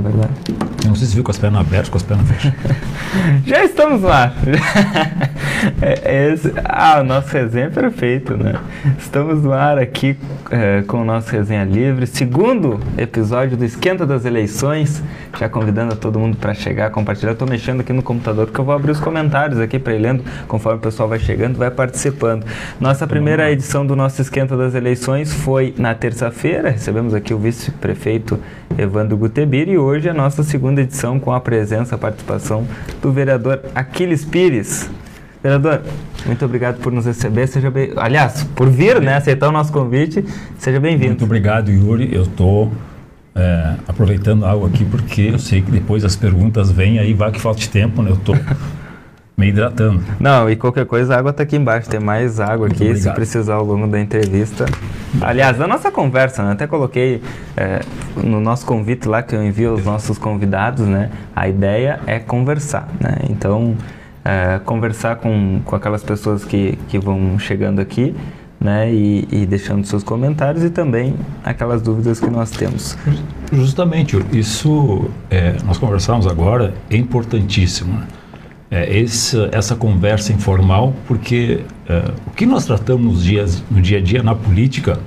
é verdade? Eu não sei se viu com as pernas abertas, com as pernas fechadas. Já estamos lá. É, esse, ah, o nosso resenha é perfeito, né? Estamos no ar aqui é, com o nosso resenha livre, segundo episódio do Esquenta das Eleições. Já convidando a todo mundo para chegar, compartilhar. Estou mexendo aqui no computador porque eu vou abrir os comentários aqui para ir lendo conforme o pessoal vai chegando, vai participando. Nossa primeira edição do nosso Esquenta das Eleições foi na terça-feira. Recebemos aqui o vice-prefeito Evandro Gutebir e hoje é a nossa segunda edição com a presença, a participação do vereador Aquiles Pires. Vereador, muito obrigado por nos receber. Seja bem, aliás, por vir, né, aceitar o nosso convite. Seja bem-vindo. Muito obrigado, Yuri. Eu estou é, aproveitando algo aqui porque eu sei que depois as perguntas vêm aí, vai que falta de tempo, né? Eu estou me hidratando. Não, e qualquer coisa, a água está aqui embaixo. Tem mais água Muito aqui, obrigado. se precisar ao longo da entrevista. Aliás, da nossa conversa, né? Até coloquei é, no nosso convite lá que eu envio aos nossos convidados, né? A ideia é conversar, né? Então é, conversar com, com aquelas pessoas que, que vão chegando aqui, né, e, e, deixando seus comentários e também aquelas dúvidas que nós temos. Justamente, isso é, nós conversamos agora é importantíssimo. Né? É, esse, essa conversa informal, porque é, o que nós tratamos nos dias, no dia a dia na política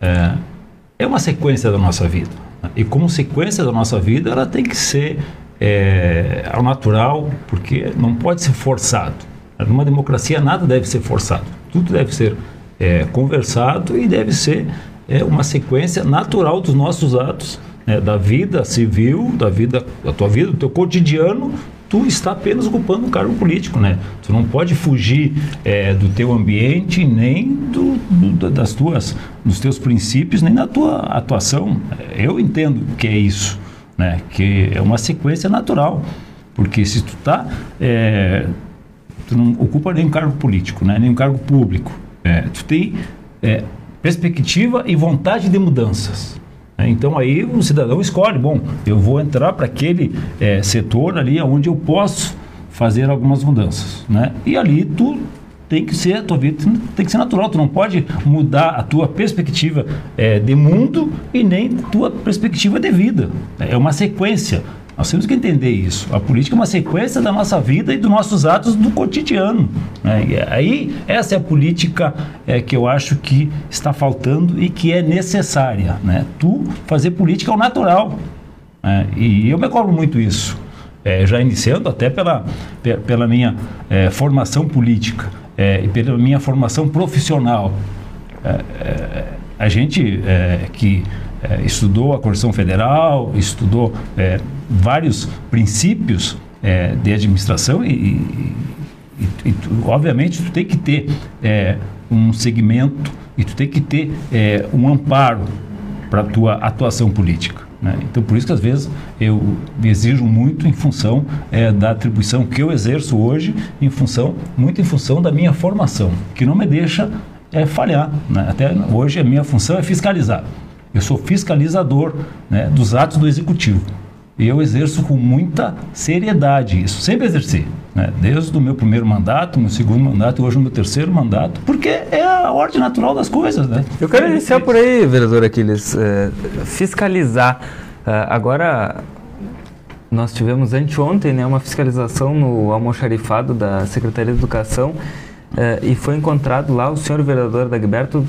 é, é uma sequência da nossa vida. Né? E como sequência da nossa vida, ela tem que ser é, ao natural, porque não pode ser forçado. Numa democracia nada deve ser forçado, tudo deve ser é, conversado e deve ser é, uma sequência natural dos nossos atos, né, da vida civil, da vida, da tua vida, do teu cotidiano. Tu está apenas ocupando um cargo político, né? Tu não pode fugir é, do teu ambiente, nem do, do, das tuas, dos teus princípios, nem da tua atuação. Eu entendo que é isso né? Que é uma sequência natural, porque se tu tá, é, tu não ocupa nenhum cargo político, né? Nenhum cargo público, é, tu tem é, perspectiva e vontade de mudanças. Né? Então aí o cidadão escolhe, bom, eu vou entrar para aquele é, setor ali onde eu posso fazer algumas mudanças, né? E ali tu tem que ser a tua vida tem que ser natural tu não pode mudar a tua perspectiva é, de mundo e nem tua perspectiva de vida é uma sequência nós temos que entender isso a política é uma sequência da nossa vida e dos nossos atos do cotidiano né? e aí essa é a política é, que eu acho que está faltando e que é necessária né tu fazer política ao natural né? e eu me cobro muito isso é, já iniciando até pela, pela minha é, formação política é, e pela minha formação profissional. É, é, a gente é, estudou a Constituição Federal, estudou vários princípios de administração e, e, e, e tu, obviamente, tu tem que ter um segmento e tu tem que ter um amparo para a tua atuação política. Né? Então, por isso que às vezes eu exijo muito em função é, da atribuição que eu exerço hoje, em função muito em função da minha formação, que não me deixa é, falhar. Né? Até hoje a minha função é fiscalizar. Eu sou fiscalizador né, dos atos do executivo. E eu exerço com muita seriedade isso, sempre exerci. Né? Desde o meu primeiro mandato, meu segundo mandato e hoje o meu terceiro mandato, porque é a ordem natural das coisas. Né? Eu quero iniciar por aí, vereador Aquiles, é, fiscalizar. É, agora, nós tivemos anteontem né, uma fiscalização no almoxarifado da Secretaria de Educação é, e foi encontrado lá o senhor vereador Dagberto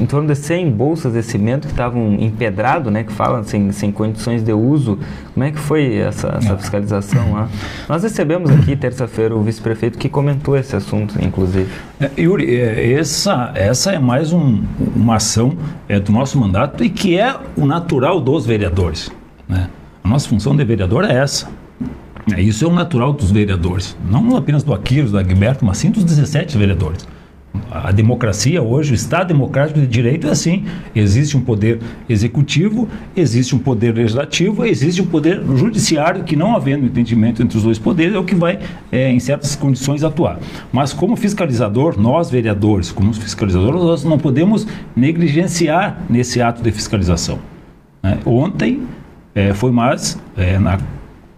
em torno de 100 bolsas de cimento que estavam empedrado, né, que falam sem, sem condições de uso. Como é que foi essa, essa fiscalização lá? Nós recebemos aqui terça-feira o vice-prefeito que comentou esse assunto, inclusive. É, Yuri, é, essa, essa é mais um, uma ação é, do nosso mandato e que é o natural dos vereadores. Né? A nossa função de vereador é essa. É, isso é o natural dos vereadores, não apenas do Aquiles, do Agberto, mas sim dos 17 vereadores a democracia hoje, o Estado democrático de direito é assim. Existe um poder executivo, existe um poder legislativo, existe um poder judiciário que, não havendo entendimento entre os dois poderes, é o que vai, é, em certas condições, atuar. Mas como fiscalizador, nós vereadores, como fiscalizadores, nós não podemos negligenciar nesse ato de fiscalização. Né? Ontem é, foi mais, é, na,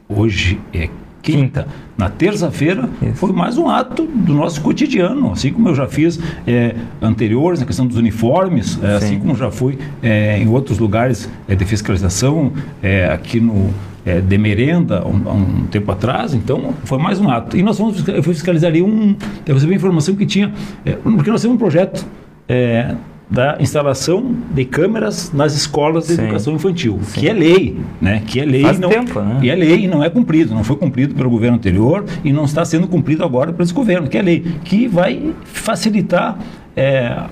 hoje é quinta. Na terça-feira foi mais um ato do nosso cotidiano, assim como eu já fiz é, anteriores na questão dos uniformes, é, assim como já fui é, em outros lugares é, de fiscalização, é, aqui no é, de merenda um, um, tempo atrás, então foi mais um ato. E nós fomos, eu fui fiscalizar ali um, eu recebi informação que tinha, porque nós temos um projeto da instalação de câmeras nas escolas de Sim. educação infantil, Sim. que é lei, né? Que é lei Faz não, tempo, né? e é lei e não é cumprido, não foi cumprido pelo governo anterior e não está sendo cumprido agora esse governo, que é lei, que vai facilitar é,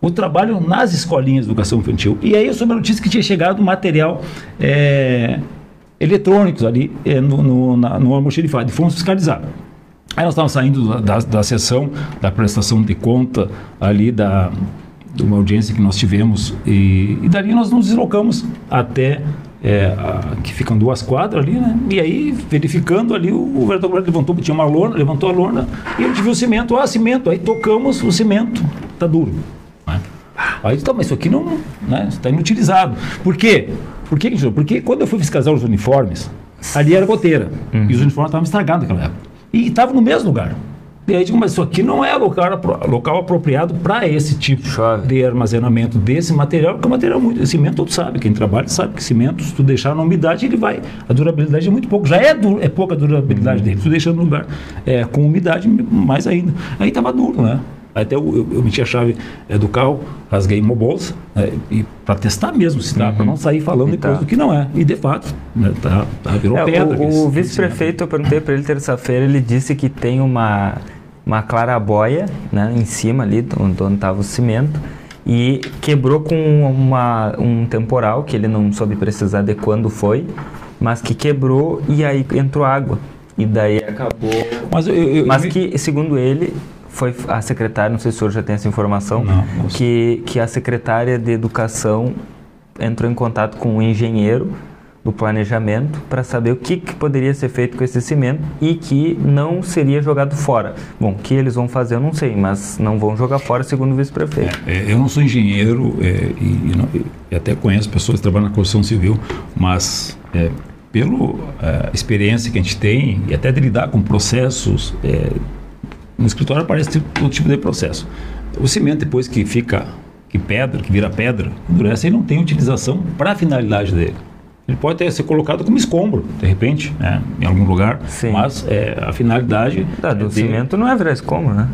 o trabalho nas escolinhas de educação infantil. E aí eu soube a notícia que tinha chegado material é, eletrônicos ali é, no, no, na, no almoxerifado, e fomos fiscalizar. Aí nós estávamos saindo da, da sessão da prestação de conta ali da de uma audiência que nós tivemos e, e dali nós nos deslocamos até é, a, que ficam duas quadras ali, né? E aí, verificando ali, o, o vereador levantou, tinha uma lona, levantou a lona e gente viu o cimento, ah, cimento, aí tocamos o cimento, tá duro. Né? Aí, tá, mas isso aqui não, né, está inutilizado. Por quê? Por quê, Porque quando eu fui fiscalizar os uniformes, ali era goteira, uhum. e os uniformes estavam estragados naquela época. E estavam no mesmo lugar. E aí digo, mas isso aqui não é local, local apropriado para esse tipo Chave. de armazenamento desse material, porque o material é muito. Cimento todo sabe, quem trabalha sabe que cimento, se tu deixar na umidade, ele vai. A durabilidade é muito pouco. Já é, du, é pouca a durabilidade uhum. dele. Se tu deixar no lugar é, com umidade, mais ainda. Aí estava duro, né? Até eu, eu, eu, meti a chave é, do carro, rasguei uma bolsa, né, e para testar mesmo se dá, uhum. para não sair falando e depois tá. do que não é. E de fato, né, tá, tá, virou é, pedra. O, o vice-prefeito, eu perguntei para ele terça-feira, ele disse que tem uma, uma clarabóia né, em cima ali, onde estava o cimento, e quebrou com uma, um temporal, que ele não soube precisar de quando foi, mas que quebrou e aí entrou água. E daí acabou. Mas, eu, eu, mas que, segundo ele, foi a secretária, não sei se o senhor já tem essa informação, não, que, que a secretária de Educação entrou em contato com um engenheiro do planejamento para saber o que, que, poderia ser feito com esse cimento e que não seria jogado fora. Bom, o que eles vão fazer eu não sei, mas não vão jogar fora, segundo o vice-prefeito. É, é, eu não sou engenheiro é, e, e, não, e, até conheço pessoas que trabalham na construção civil, mas é, pela é, experiência que a gente tem e até de lidar com processos é, no escritório aparece todo tipo de processo. O cimento, depois que fica, que pedra, que vira pedra, endurece, ele não tem utilização para a finalidade dele. Ele pode ter, ser colocado como escombro, de repente, né, em algum lugar, Sim. mas é, a finalidade... Tá, do é cimento não é virar escombro, né?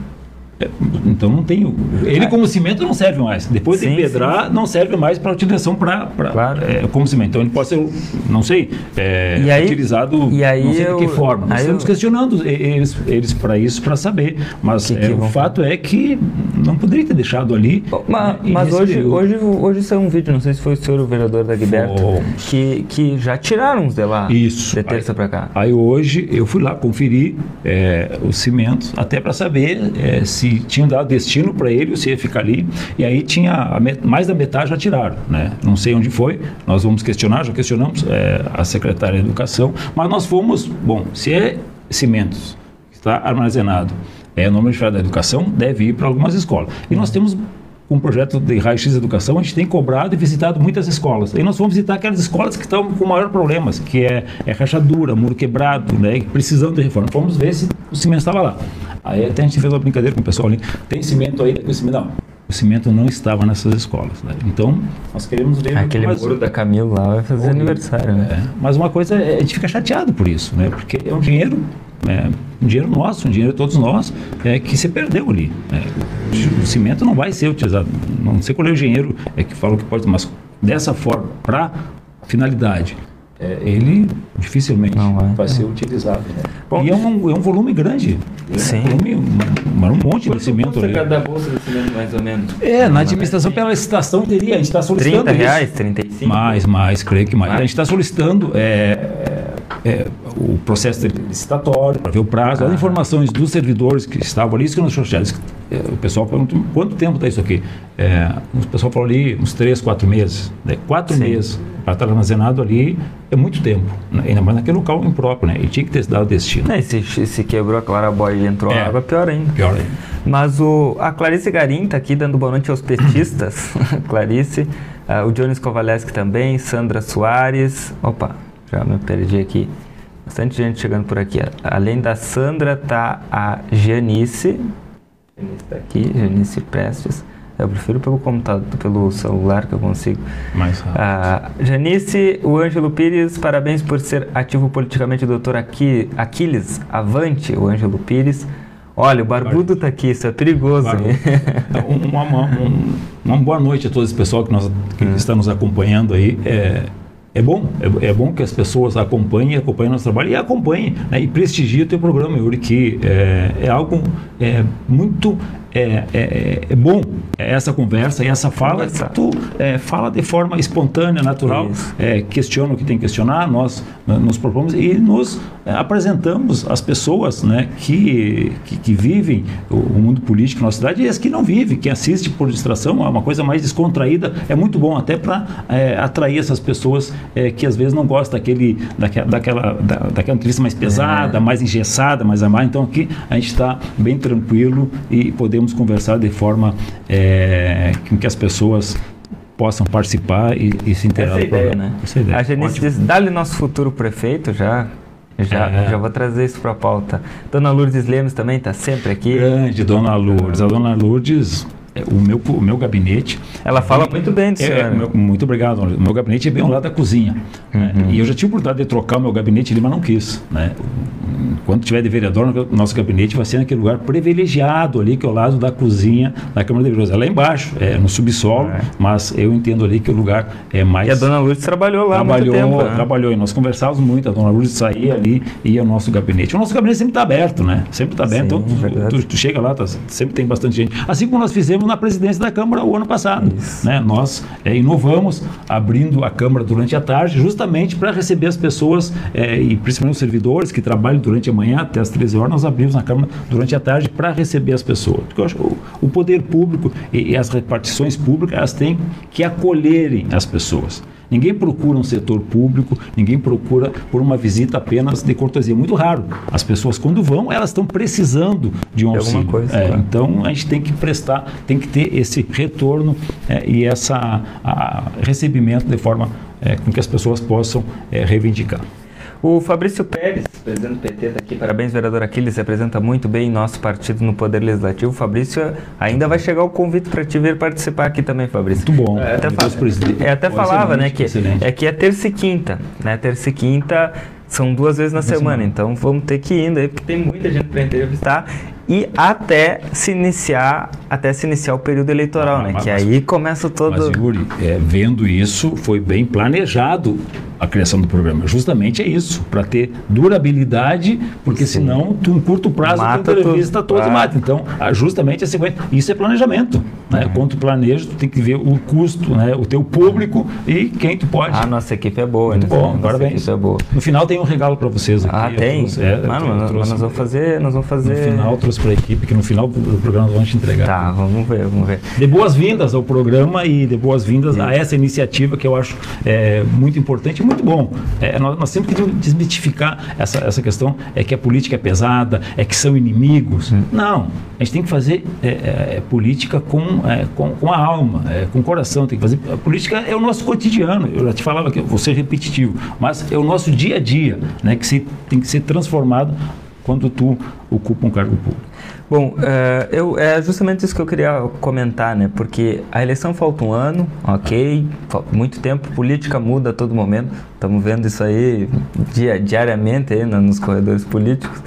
É, então não tem. Ele como cimento não serve mais. Depois sim, de pedrar, sim. não serve mais para utilização para claro. é, como cimento. Então ele pode ser, não sei, é, e aí, utilizado e aí não sei eu, de que forma. Nós estamos eu, questionando eles, eles para isso, para saber. Mas que que é, o fato é que não poderia ter deixado ali. Mas, né, mas hoje, hoje, hoje saiu um vídeo, não sei se foi o senhor o vereador da Guiberto, que, que já tiraram os de lá isso. de terça para cá. Aí hoje eu fui lá conferir é, os cimentos, até para saber é, se se tinham dado destino para ele, se ia ficar ali, e aí tinha mais da metade já tiraram, né? Não sei onde foi, nós vamos questionar, já questionamos é, a secretária de Educação, mas nós fomos, bom, se é cimentos, está armazenado, é no Ministério da Educação, deve ir para algumas escolas. E nós temos um projeto de raio-x educação, a gente tem cobrado e visitado muitas escolas. E nós vamos visitar aquelas escolas que estão com maior problemas, que é, é rachadura, muro quebrado, né, precisando de reforma. Vamos ver se o cimento estava lá. Aí até a gente fez uma brincadeira com o pessoal ali, tem cimento aí? O cimento, não, o cimento não estava nessas escolas. Né? Então, nós queremos ver... Aquele mais... muro da Camila lá vai fazer aniversário, né? É, mas uma coisa, é, a gente fica chateado por isso, né? Porque é um dinheiro, é, um dinheiro nosso, um dinheiro de todos nós, é, que se perdeu ali. Né? O cimento não vai ser utilizado. Não sei qual é o engenheiro é que falou que pode, mas dessa forma, para finalidade é, ele dificilmente não vai, vai ser utilizado. Né? Bom, e é um, é um volume grande. É Sim. Um, volume, um, um monte de cimento ali. cada bolsa de cimento, mais ou menos? É, na administração pela licitação teria, a gente está solicitando 30 reais, 35? Mais, mais, creio que mais. mais. A gente está solicitando é, é, o processo licitatório, para ver o prazo, ah. as informações dos servidores que estavam ali, isso que nós achamos. É, o pessoal perguntou quanto tempo está isso aqui. É, o pessoal falou ali uns três, quatro meses. Né? Quatro Sim. meses para estar armazenado ali é muito tempo. Né? Ainda mais naquele local impróprio, né? E tinha que ter dado destino. É, se, se quebrou a clarabóia e entrou é, água, pior ainda. Pior ainda. Mas o, a Clarice Garim está aqui dando boa noite aos petistas. Clarice. Uh, o Jones Kovaleski também, Sandra Soares. Opa, já me perdi aqui. Bastante gente chegando por aqui. Além da Sandra, tá a Janice. Janice tá aqui, Janice Prestes. Eu prefiro pelo computador, pelo celular que eu consigo. Mais rápido. Ah, Janice, o Ângelo Pires, parabéns por ser ativo politicamente, doutor Aqui, Aquiles. Avante, o Ângelo Pires. Olha, o barbudo tá aqui, isso é perigoso. Hein? Uma, uma- um- uma boa noite a todo esse pessoal que, nós, que está nos acompanhando aí. É, é bom, é, é bom que as pessoas acompanhem, acompanhem nosso trabalho e acompanhem né, e prestigiem o teu programa, Yuri, que é, é algo é, muito é, é, é bom essa conversa e essa fala. Conversar. Tu é, fala de forma espontânea, natural, é, questiona o que tem que questionar, nós nos propomos e nos é, apresentamos as pessoas né, que, que, que vivem o, o mundo político na nossa cidade e as que não vivem, que assiste por distração, é uma coisa mais descontraída, é muito bom até para atrair essas pessoas é, que às vezes não gostam daquele, daquela, daquela, da, daquela entrevista mais pesada, mais engessada, mais amada. Então aqui a gente está bem tranquilo e podemos conversar de forma é, com que as pessoas possam participar e, e se inteirar Essa é do ideia, programa. né? Essa é ideia. A Janice Ótimo. diz, dá-lhe nosso futuro prefeito já. Já, É. já vou trazer isso para a pauta. Dona Lourdes Lemos também está sempre aqui. Grande Dona Lourdes. A Dona Lourdes, o meu, o meu gabinete. Ela fala muito bem do É, é, meu- muito obrigado. O meu gabinete é bem ao lado da cozinha. né? Uhum. E eu já tive oportunidade de trocar o meu gabinete ali, mas não quis. Né? Quando tiver de vereador, o nosso gabinete vai ser naquele lugar privilegiado ali, que é ao lado da cozinha da Câmara de Vereadores. É lá embaixo, é no subsolo, É. mas eu entendo ali que o lugar é mais. E a Dona Lourdes trabalhou lá trabalhou, tempo. né? trabalhou e nós conversávamos muito. A dona Lourdes saía ali e ia ao nosso gabinete. O nosso gabinete sempre está aberto, né? Sempre está aberto. Sim, então, tu- tu, tu chega lá, tá- sempre tem bastante gente. Assim como nós fizemos na presidência da Câmara o ano passado. Né? Nós é, inovamos abrindo a Câmara durante a tarde, justamente para receber as pessoas é, e principalmente os servidores que trabalham durante a manhã até as 13 horas. Nós abrimos a Câmara durante a tarde para receber as pessoas. Porque eu acho o, o poder público e, e as repartições públicas elas têm que acolherem as pessoas. Ninguém procura um setor público, ninguém procura por uma visita apenas de cortesia. Muito raro. As pessoas, quando vão, elas estão precisando de um De auxílio. coisa, É, claro. Então, a gente tem que prestar, tem que ter esse retorno é, e esse recebimento de forma é, com que as pessoas possam é, reivindicar. O Fabrício Pérez, presidente do PT, está aqui. Parabéns, vereador Aquiles. Representa muito bem nosso partido no Poder Legislativo. Fabrício, ainda vai chegar o convite para te vir participar aqui também, Fabrício. Muito bom. É, até, é, até falava, né, que excelente. é que é terça e quinta, né? Terça e quinta são duas vezes na semana, então vamos ter que ir indo aí, porque tem muita gente para entrevistar e até se iniciar, até se iniciar o período eleitoral, Ah, né? mas- que aí começa todo Mas, Yuri, é, vendo isso, foi bem planejado a criação do programa. Justamente é isso, para ter durabilidade, porque Sim. senão, tu, em curto prazo, Mata tu entrevista e Ah. mata. Então, ah, justamente a sequência. Isso é planejamento. Né? Uhum. Quando tu planeja, tu tem que ver o custo, né? o teu público e quem tu pode. A nossa equipe é boa, Muito né? bom, Nossa parabéns. equipe é boa. No final tem um regalo para vocês aqui. Ah, tem? trouxe- é, Mano, eu mas, mas trouxe- nós vamos fazer, nós vamos fazer. No final trouxe para a equipe, que no final do programa nós vamos te entregar. Tá, vamos ver, vamos ver. De boas-vindas ao programa e de boas-vindas a essa iniciativa que eu acho é, muito importante muito bom. É, nós, nós sempre queremos desmitificar essa, essa questão é que a política é pesada, é que são inimigos. Não, a gente tem que fazer é, é, política com, é, com, com a alma, é, com o coração. Tem que fazer a política é o nosso cotidiano. Eu já te falava que eu vou ser repetitivo, mas é o nosso dia a dia, né, que se, tem que ser transformado quando tu ocupa um cargo público. Bom, é, eu, é justamente isso que eu queria comentar, né? Porque a eleição falta um ano, ok, fal- muito tempo, política muda a todo momento, estamos vendo isso aí dia, diariamente aí na- nos corredores políticos,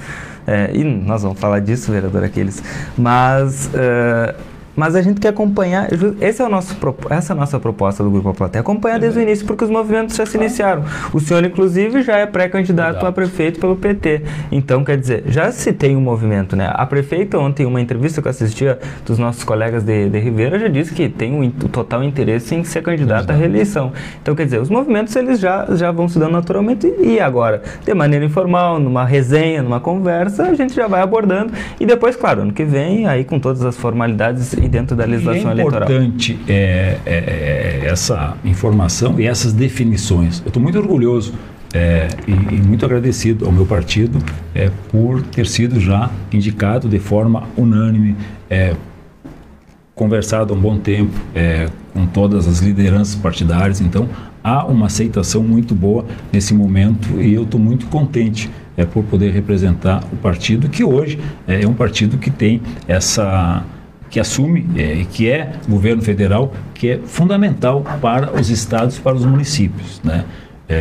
é, e nós vamos falar disso, vereador Aquiles, mas... é, mas a gente quer acompanhar, esse é o nosso, essa é a nossa proposta do Grupo A Plateia, acompanhar desde o início, porque os movimentos já se iniciaram. O senhor, inclusive, já é pré-candidato a prefeito pelo PT. Então, quer dizer, já se tem um movimento, né? A prefeita, ontem, em uma entrevista que eu assistia dos nossos colegas de, de Ribeira, já disse que tem um in- total interesse em ser candidata à reeleição. Então, quer dizer, os movimentos, eles já, já vão se dando naturalmente. E agora, de maneira informal, numa resenha, numa conversa, a gente já vai abordando. E depois, claro, ano que vem, aí com todas as formalidades e dentro da legislação é eleitoral. importante é, é, é, essa informação e essas definições. Eu estou muito orgulhoso é, e, e muito agradecido ao meu partido é, por ter sido já indicado de forma unânime, é, conversado há um bom tempo é, com todas as lideranças partidárias. Então, há uma aceitação muito boa nesse momento e eu estou muito contente é, por poder representar o partido que hoje é um partido que tem essa que assume é, que é governo federal que é fundamental para os estados para os municípios né é,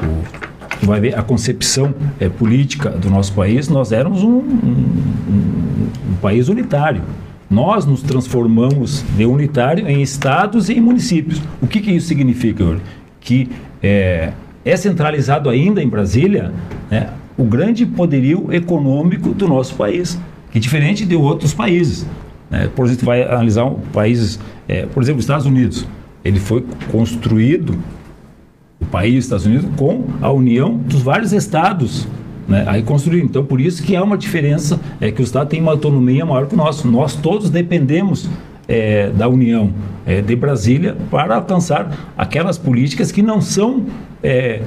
o, vai ver a concepção é, política do nosso país nós éramos um, um, um, um país unitário nós nos transformamos de unitário em estados e em municípios. O que, que isso significa, Yuri? Que é, é centralizado ainda em Brasília né, o grande poderio econômico do nosso país, que diferente de outros países. Né? Por exemplo, vai analisar países, é, por exemplo, os Estados Unidos. Ele foi construído, o país Estados Unidos, com a união dos vários estados né? Aí construir. Então, por isso que há uma diferença, é que o Estado tem uma autonomia maior que o nosso. Nós todos dependemos é, da União é, de Brasília para alcançar aquelas políticas que não são é,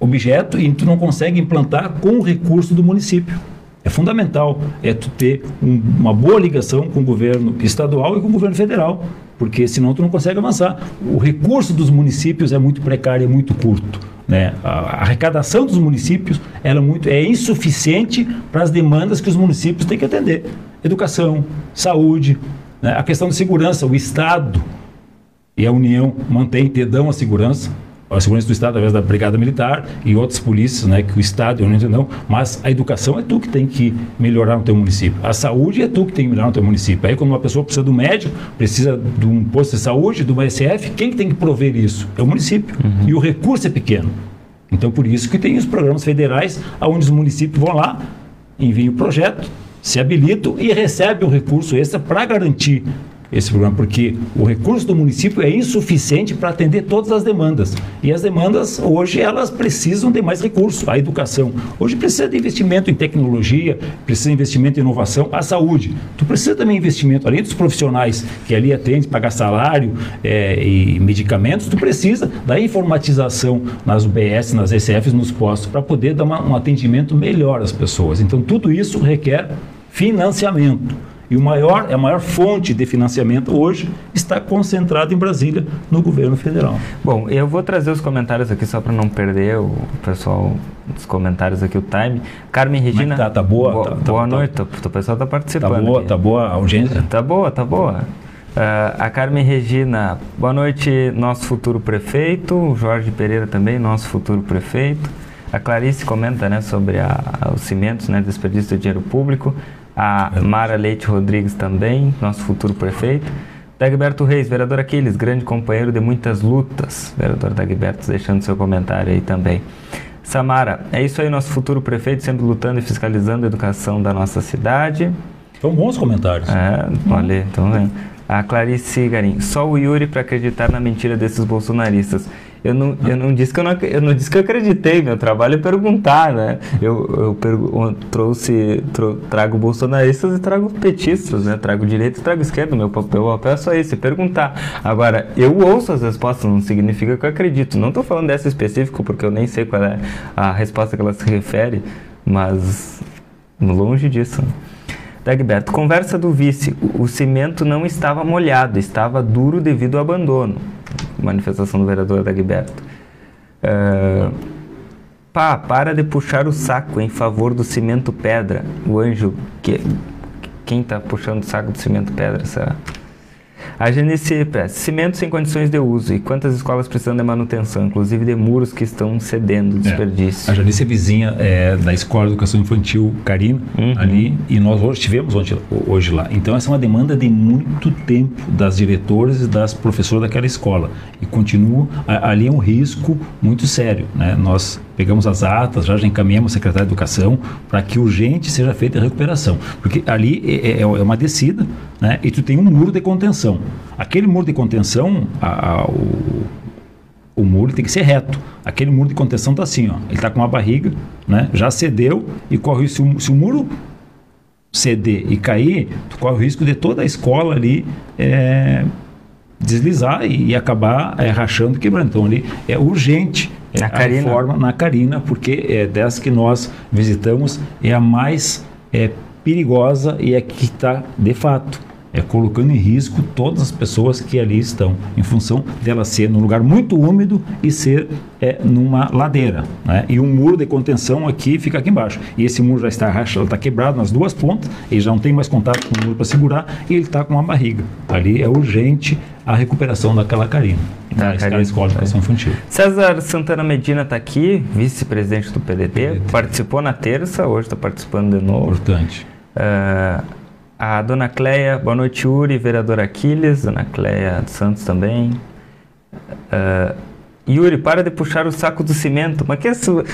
objeto e tu não consegue implantar com o recurso do município. É fundamental é tu ter um, uma boa ligação com o governo estadual e com o governo federal, porque senão tu não consegue avançar. O recurso dos municípios é muito precário, é muito curto. Né? A arrecadação dos municípios ela é, muito, é insuficiente para as demandas que os municípios têm que atender. Educação, saúde, né? a questão de segurança, o Estado e a União mantém, te dão a segurança, a segurança do Estado através da Brigada Militar e outras polícias, né, que o Estado e a União não, mas a educação é tu que tem que melhorar no teu município. A saúde é tu que tem que melhorar no teu município. Aí quando uma pessoa precisa do médico, precisa de um posto de saúde, do SF, quem que tem que prover isso? É o município. Uhum. E o recurso é pequeno. Então por isso que tem os programas federais onde os municípios vão lá, enviam o projeto, se habilitam e recebem o recurso extra para garantir esse programa, porque o recurso do município é insuficiente para atender todas as demandas. E as demandas, hoje, elas precisam de mais recursos. A educação, hoje precisa de investimento em tecnologia, precisa de investimento em inovação. A saúde, tu precisa também de investimento, além dos profissionais que ali atendem, pagar salário é, e medicamentos, tu precisa da informatização nas UBS, nas ECFs, nos postos, para poder dar uma, um atendimento melhor às pessoas. Então, tudo isso requer financiamento. E o maior, a maior fonte de financiamento hoje está concentrada em Brasília, no governo federal. Bom, eu vou trazer os comentários aqui só para não perder o pessoal dos comentários aqui, o time. Carmen Regina. tá, tá boa? Boa, tá, boa tá, noite, tá, o pessoal está participando. Tá boa, aqui. tá boa a audiência? Tá boa, tá boa. Uh, a Carmen Regina, boa noite, nosso futuro prefeito. O Jorge Pereira também, nosso futuro prefeito. A Clarice comenta né, sobre a, os cimentos, né, desperdício de dinheiro público a Mara Leite Rodrigues também, nosso futuro prefeito. Dagberto Reis, vereador Aquiles, grande companheiro de muitas lutas. Vereador Dagberto, deixando seu comentário aí também. Samara, é isso aí, nosso futuro prefeito sempre lutando e fiscalizando a educação da nossa cidade. São bons comentários. É, olha, então vendo. A Clarice Garim, só o Yuri para acreditar na mentira desses bolsonaristas. Eu não, eu não disse que eu não, eu não disse que eu acreditei, meu trabalho é perguntar, né? Eu, eu, eu trouxe, tro, trago bolsonaristas e trago petistas, né? Trago direita e trago esquerda. Meu papel, papel é só esse, perguntar. Agora, eu ouço as respostas, não significa que eu acredito. Não estou falando dessa específica porque eu nem sei qual é a resposta que ela se refere, mas longe disso. Dagberto, conversa do vice. O cimento não estava molhado, estava duro devido ao abandono manifestação do vereador Dagberto. Uh, pá, para de puxar o saco em favor do cimento pedra. O anjo, que, quem está puxando o saco do cimento pedra, será? A Genice cimento sem condições de uso e quantas escolas precisam de manutenção, inclusive de muros que estão cedendo, é. desperdício. É. A Janice é vizinha é, da Escola de Educação Infantil Carina, uhum. ali, e nós hoje estivemos hoje, hoje lá. Então essa é uma demanda de muito tempo das diretoras e das professoras daquela escola. E continua, ali é um risco muito sério. Né? Nós pegamos as atas, já, já encaminhamos ao secretário de Educação para que urgente seja feita a recuperação. Porque ali é, é, é, uma descida né? e tu tem um muro de contenção. Aquele muro de contenção, a, a, o, o muro tem que ser reto. Aquele muro de contenção está assim, ó. ele está com uma barriga, né? já cedeu e corre se o, se o muro ceder e cair, tu corre o risco de toda a escola ali é, deslizar e, e acabar é, rachando, quebrando. Então ali é urgente na a Carina. reforma na Carina, porque é dessa que nós visitamos é a mais é, perigosa e é que está de fato é, colocando em risco todas as pessoas que ali estão, em função dela ser num lugar muito úmido e ser é, numa ladeira. Né? E um muro de contenção aqui fica aqui embaixo. E esse muro já está rachado, está quebrado nas duas pontas, ele já não tem mais contato com o muro para segurar e ele está com uma barriga. Ali é urgente a recuperação daquela carina. Da tá, escola, escola de educação infantil. César Santana Medina está aqui, vice-presidente do PDT, PDT, participou na terça, hoje está participando de novo. Importante. Uh, a dona Cleia, boa noite, Uri, vereador Aquiles, dona Cleia Santos também. Uh, Yuri, para de puxar o saco do cimento. Mas que é isso?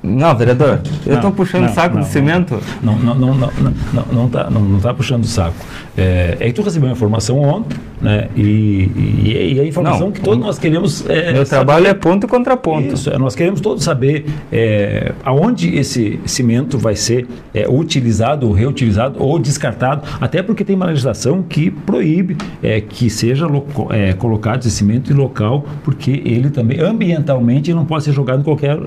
Não, vereador, eu estou puxando o saco não, do cimento. Não, não, não, não, não, não, tá, não, não tá puxando o saco. É, é que tu recebeu a informação ontem, né? E, e, e a informação não, que todos nós queremos. É, meu trabalho é ponto contra ponto. Isso, é, nós queremos todos saber é, aonde esse cimento vai ser é, utilizado, reutilizado ou descartado, até porque tem uma legislação que proíbe é, que seja é, colocado esse cimento em local, porque ele também ambientalmente não pode ser jogado em qualquer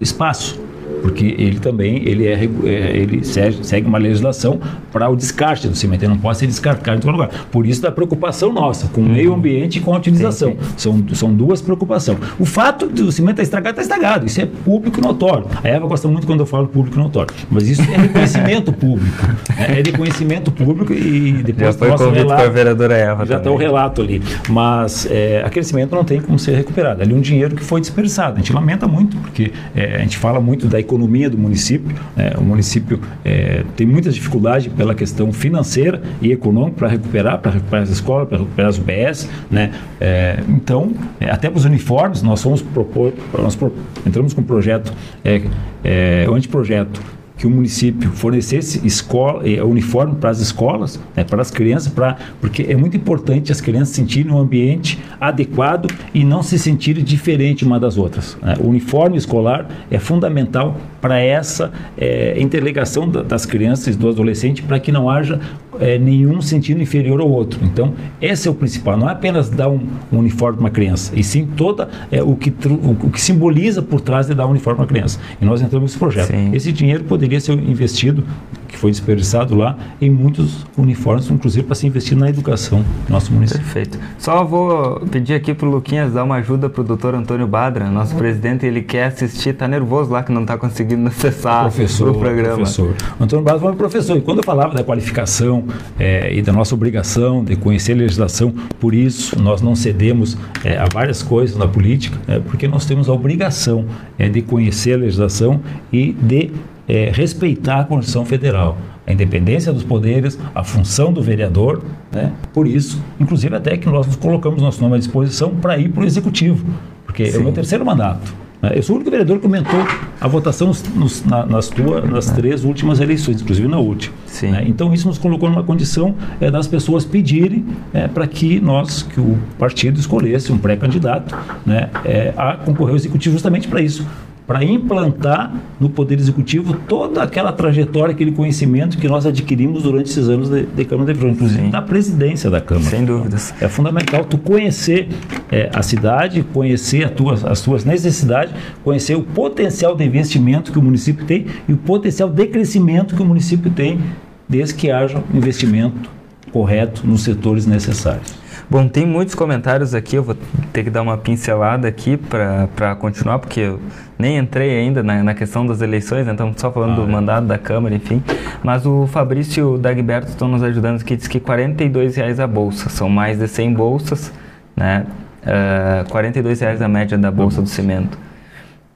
espaço porque ele também ele é, é ele segue, uma legislação para o descarte do cimento, ele não pode ser descartado em todo lugar. Por isso da preocupação nossa com o meio ambiente e com a utilização. Sim, sim. São, são duas preocupações. O fato do cimento estar estragado, está estragado. Isso é público notório. A Eva gosta muito quando eu falo público notório, mas isso é reconhecimento público. Né? É reconhecimento público e depois já foi nosso relato, a vereadora Eva já está o relato ali. Mas é, aquele cimento não tem como ser recuperado. Ali é um dinheiro que foi desperdiçado. A gente lamenta muito porque é, a gente fala muito da economia do município. Né? O município é, tem muitas dificuldades pela questão financeira e econômica para recuperar, para recuperar as escolas, para recuperar as UBS. Né? É, então, é, até para os uniformes, nós fomos propor, nós entramos com um projeto, é, é, o anteprojeto que o município fornecesse escola, eh, uniforme para as escolas, né, para as crianças, para, porque é muito importante as crianças sentirem um ambiente adequado e não se sentirem diferente uma das outras. Né? O uniforme escolar é fundamental para essa é, interligação das crianças e do adolescente para que não haja é, nenhum sentido inferior ao outro. Então, esse é o principal. Não é apenas dar um, um uniforme para uma criança, e sim toda é, o, que, o, que simboliza por trás de dar um uniforme para uma criança. E nós entramos nesse projeto. Sim. Esse dinheiro poderia ser investido que foi desperdiçado lá em muitos uniformes, inclusive para se investir na educação do nosso município. Perfeito. Só vou pedir aqui para o Luquinhas dar uma ajuda para o doutor Antônio Badra, nosso uhum. presidente, ele quer assistir, está nervoso lá que não está conseguindo acessar professor, o programa. Professor. Antônio Badra foi professor, e quando eu falava da qualificação é, e da nossa obrigação de conhecer a legislação, por isso nós não cedemos é, a várias coisas na política, é, porque nós temos a obrigação é, de conhecer a legislação e de é, respeitar a Constituição Federal, a independência dos poderes, a função do vereador. Né? Por isso, inclusive, até que nós nos colocamos nosso nome à disposição para ir para o Executivo, porque Sim. é o meu terceiro mandato. Né? Eu sou o único vereador que comentou a votação nos, na, nas, tua, nas três últimas eleições, inclusive na última. Né? Então isso nos colocou numa condição é, das pessoas pedirem é, para que nós, que o partido escolhesse um pré-candidato né, é, a concorrer ao executivo justamente para isso, para implantar no Poder Executivo toda aquela trajetória, aquele conhecimento que nós adquirimos durante esses anos de, de Câmara de Vereadores, inclusive Sim. da presidência da Câmara. Sem dúvidas. É fundamental tu conhecer é, a cidade, conhecer tua, as suas necessidades, conhecer o potencial de investimento que o município tem e o potencial de crescimento que o município tem, desde que haja um investimento correto nos setores necessários. Bom, tem muitos comentários aqui, eu vou ter que dar uma pincelada aqui para continuar, porque eu nem entrei ainda na, na questão das eleições, né? estamos só falando ah, do é. mandato da Câmara, enfim. Mas o Fabrício e o Dagberto estão nos ajudando aqui, diz que R$ reais a bolsa, são mais de 100 bolsas, né? Uh, R$ reais a média da bolsa do cimento.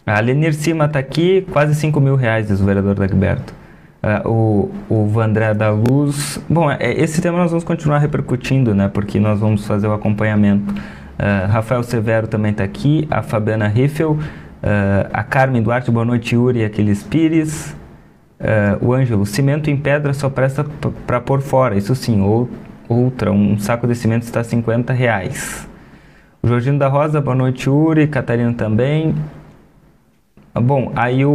A Lenir Cima está aqui, quase 5 mil reais, diz o vereador Dagberto. Uh, o, o Vandré da Luz. Bom, é, esse tema nós vamos continuar repercutindo, né? Porque nós vamos fazer o acompanhamento. Uh, Rafael Severo também está aqui, a Fabiana Riffel, uh, a Carmen Duarte, boa noite, Yuri, Aquiles Pires, o Ângelo, cimento em pedra só presta para pôr fora, isso sim, ou, outra, um saco de cimento está 50 reais. O Jorginho da Rosa, boa noite, Yuri, Catarina também, ah, bom, aí o,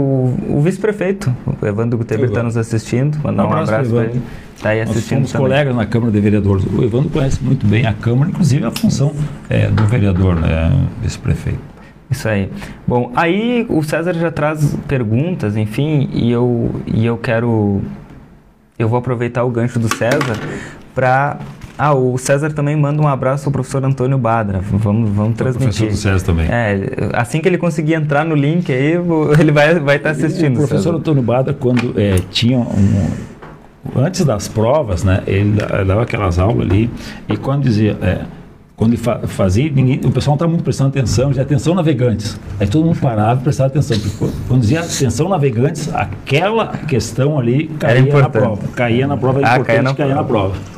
o vice-prefeito, o Evandro Gutenberg, está nos assistindo. Mandar um, um abraço, para ele. Está aí assistindo. Nós somos também. colegas na Câmara de Vereadores. O Evandro conhece muito bem a Câmara, inclusive a função é, do vereador, né, vice-prefeito. Isso aí. Bom, aí o César já traz perguntas, enfim, e eu, e eu quero. Eu vou aproveitar o gancho do César para Ah, o César também manda um abraço ao professor Antônio Badra. Vamos, vamos transmitir. O professor do César também. É, assim que ele conseguir entrar no link aí, ele vai estar vai tá assistindo. O professor César. Antônio Badra, quando é, tinha um, antes das provas, né, ele dava aquelas aulas ali, e quando dizia, é, quando ele fa fazia, ninguém, o pessoal não estava muito prestando atenção, dizia atenção navegantes. Aí todo mundo parava e prestava atenção. Quando dizia atenção navegantes, aquela questão ali caía na prova. Caía na prova, é ah, importante caía na, caía na prova.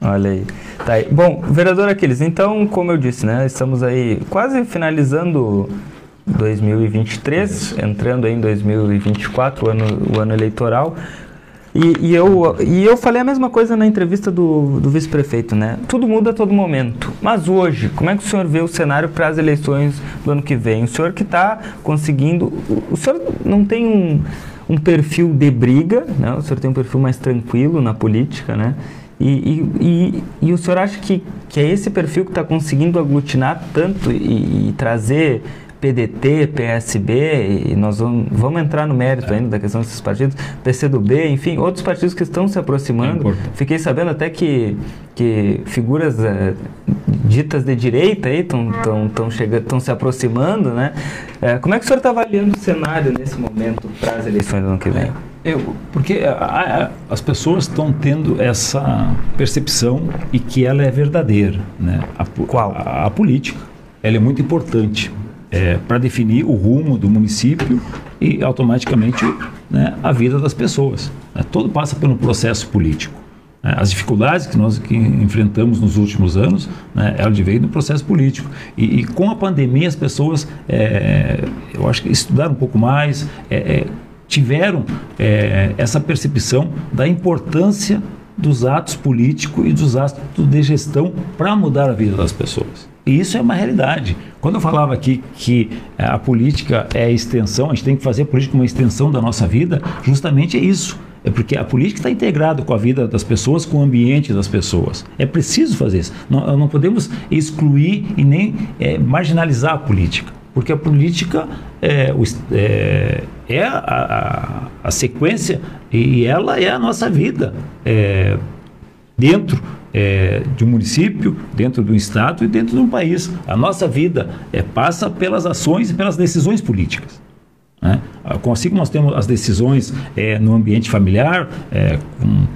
Olha aí. Tá aí. Bom, vereador Aquiles, então, como eu disse, né, estamos aí quase finalizando 2023, entrando em 2024, o ano, o ano eleitoral. E, e, eu, e eu falei a mesma coisa na entrevista do, do vice-prefeito, né? Tudo muda a todo momento. Mas hoje, como é que o senhor vê o cenário para as eleições do ano que vem? O senhor que está conseguindo. O, o senhor não tem um, um perfil de briga, né? O senhor tem um perfil mais tranquilo na política, né? E, e, e, e o senhor acha que, que é esse perfil que está conseguindo aglutinar tanto e, e trazer PDT, PSB, e nós vamos, vamos entrar no mérito ainda da questão desses partidos, PCdoB, enfim, outros partidos que estão se aproximando. É Fiquei sabendo até que, que figuras é, ditas de direita aí estão tão, tão chegando, estão se aproximando, né? É, como é que o senhor está avaliando o cenário nesse momento para as eleições do ano que vem? Eu, porque a, a, as pessoas estão tendo essa percepção e que ela é verdadeira, né? A, Qual? A, política, ela é muito importante é, para definir o rumo do município e automaticamente né, a vida das pessoas. Né? Todo passa pelo processo político. Né? As dificuldades que nós que enfrentamos nos últimos anos, né, ela veio do processo político. E, e, com a pandemia as pessoas, é, eu acho que estudaram um pouco mais, é, é tiveram é, essa percepção da importância dos atos políticos e dos atos de gestão para mudar a vida das pessoas. E isso é uma realidade. Quando eu falava aqui que eh, a política é a extensão, a gente tem que fazer a política uma extensão da nossa vida, justamente é isso. É porque a política está integrada com a vida das pessoas, com o ambiente das pessoas. É preciso fazer isso. Não, não podemos excluir e nem é, marginalizar a política. Porque a política é, é, é a, a, a, sequência e ela é a nossa vida. É, dentro é, de um município, dentro do estado e dentro de um país. A nossa vida é, passa pelas ações e pelas decisões políticas. Né? Assim nós temos as decisões é, no ambiente familiar, é, com,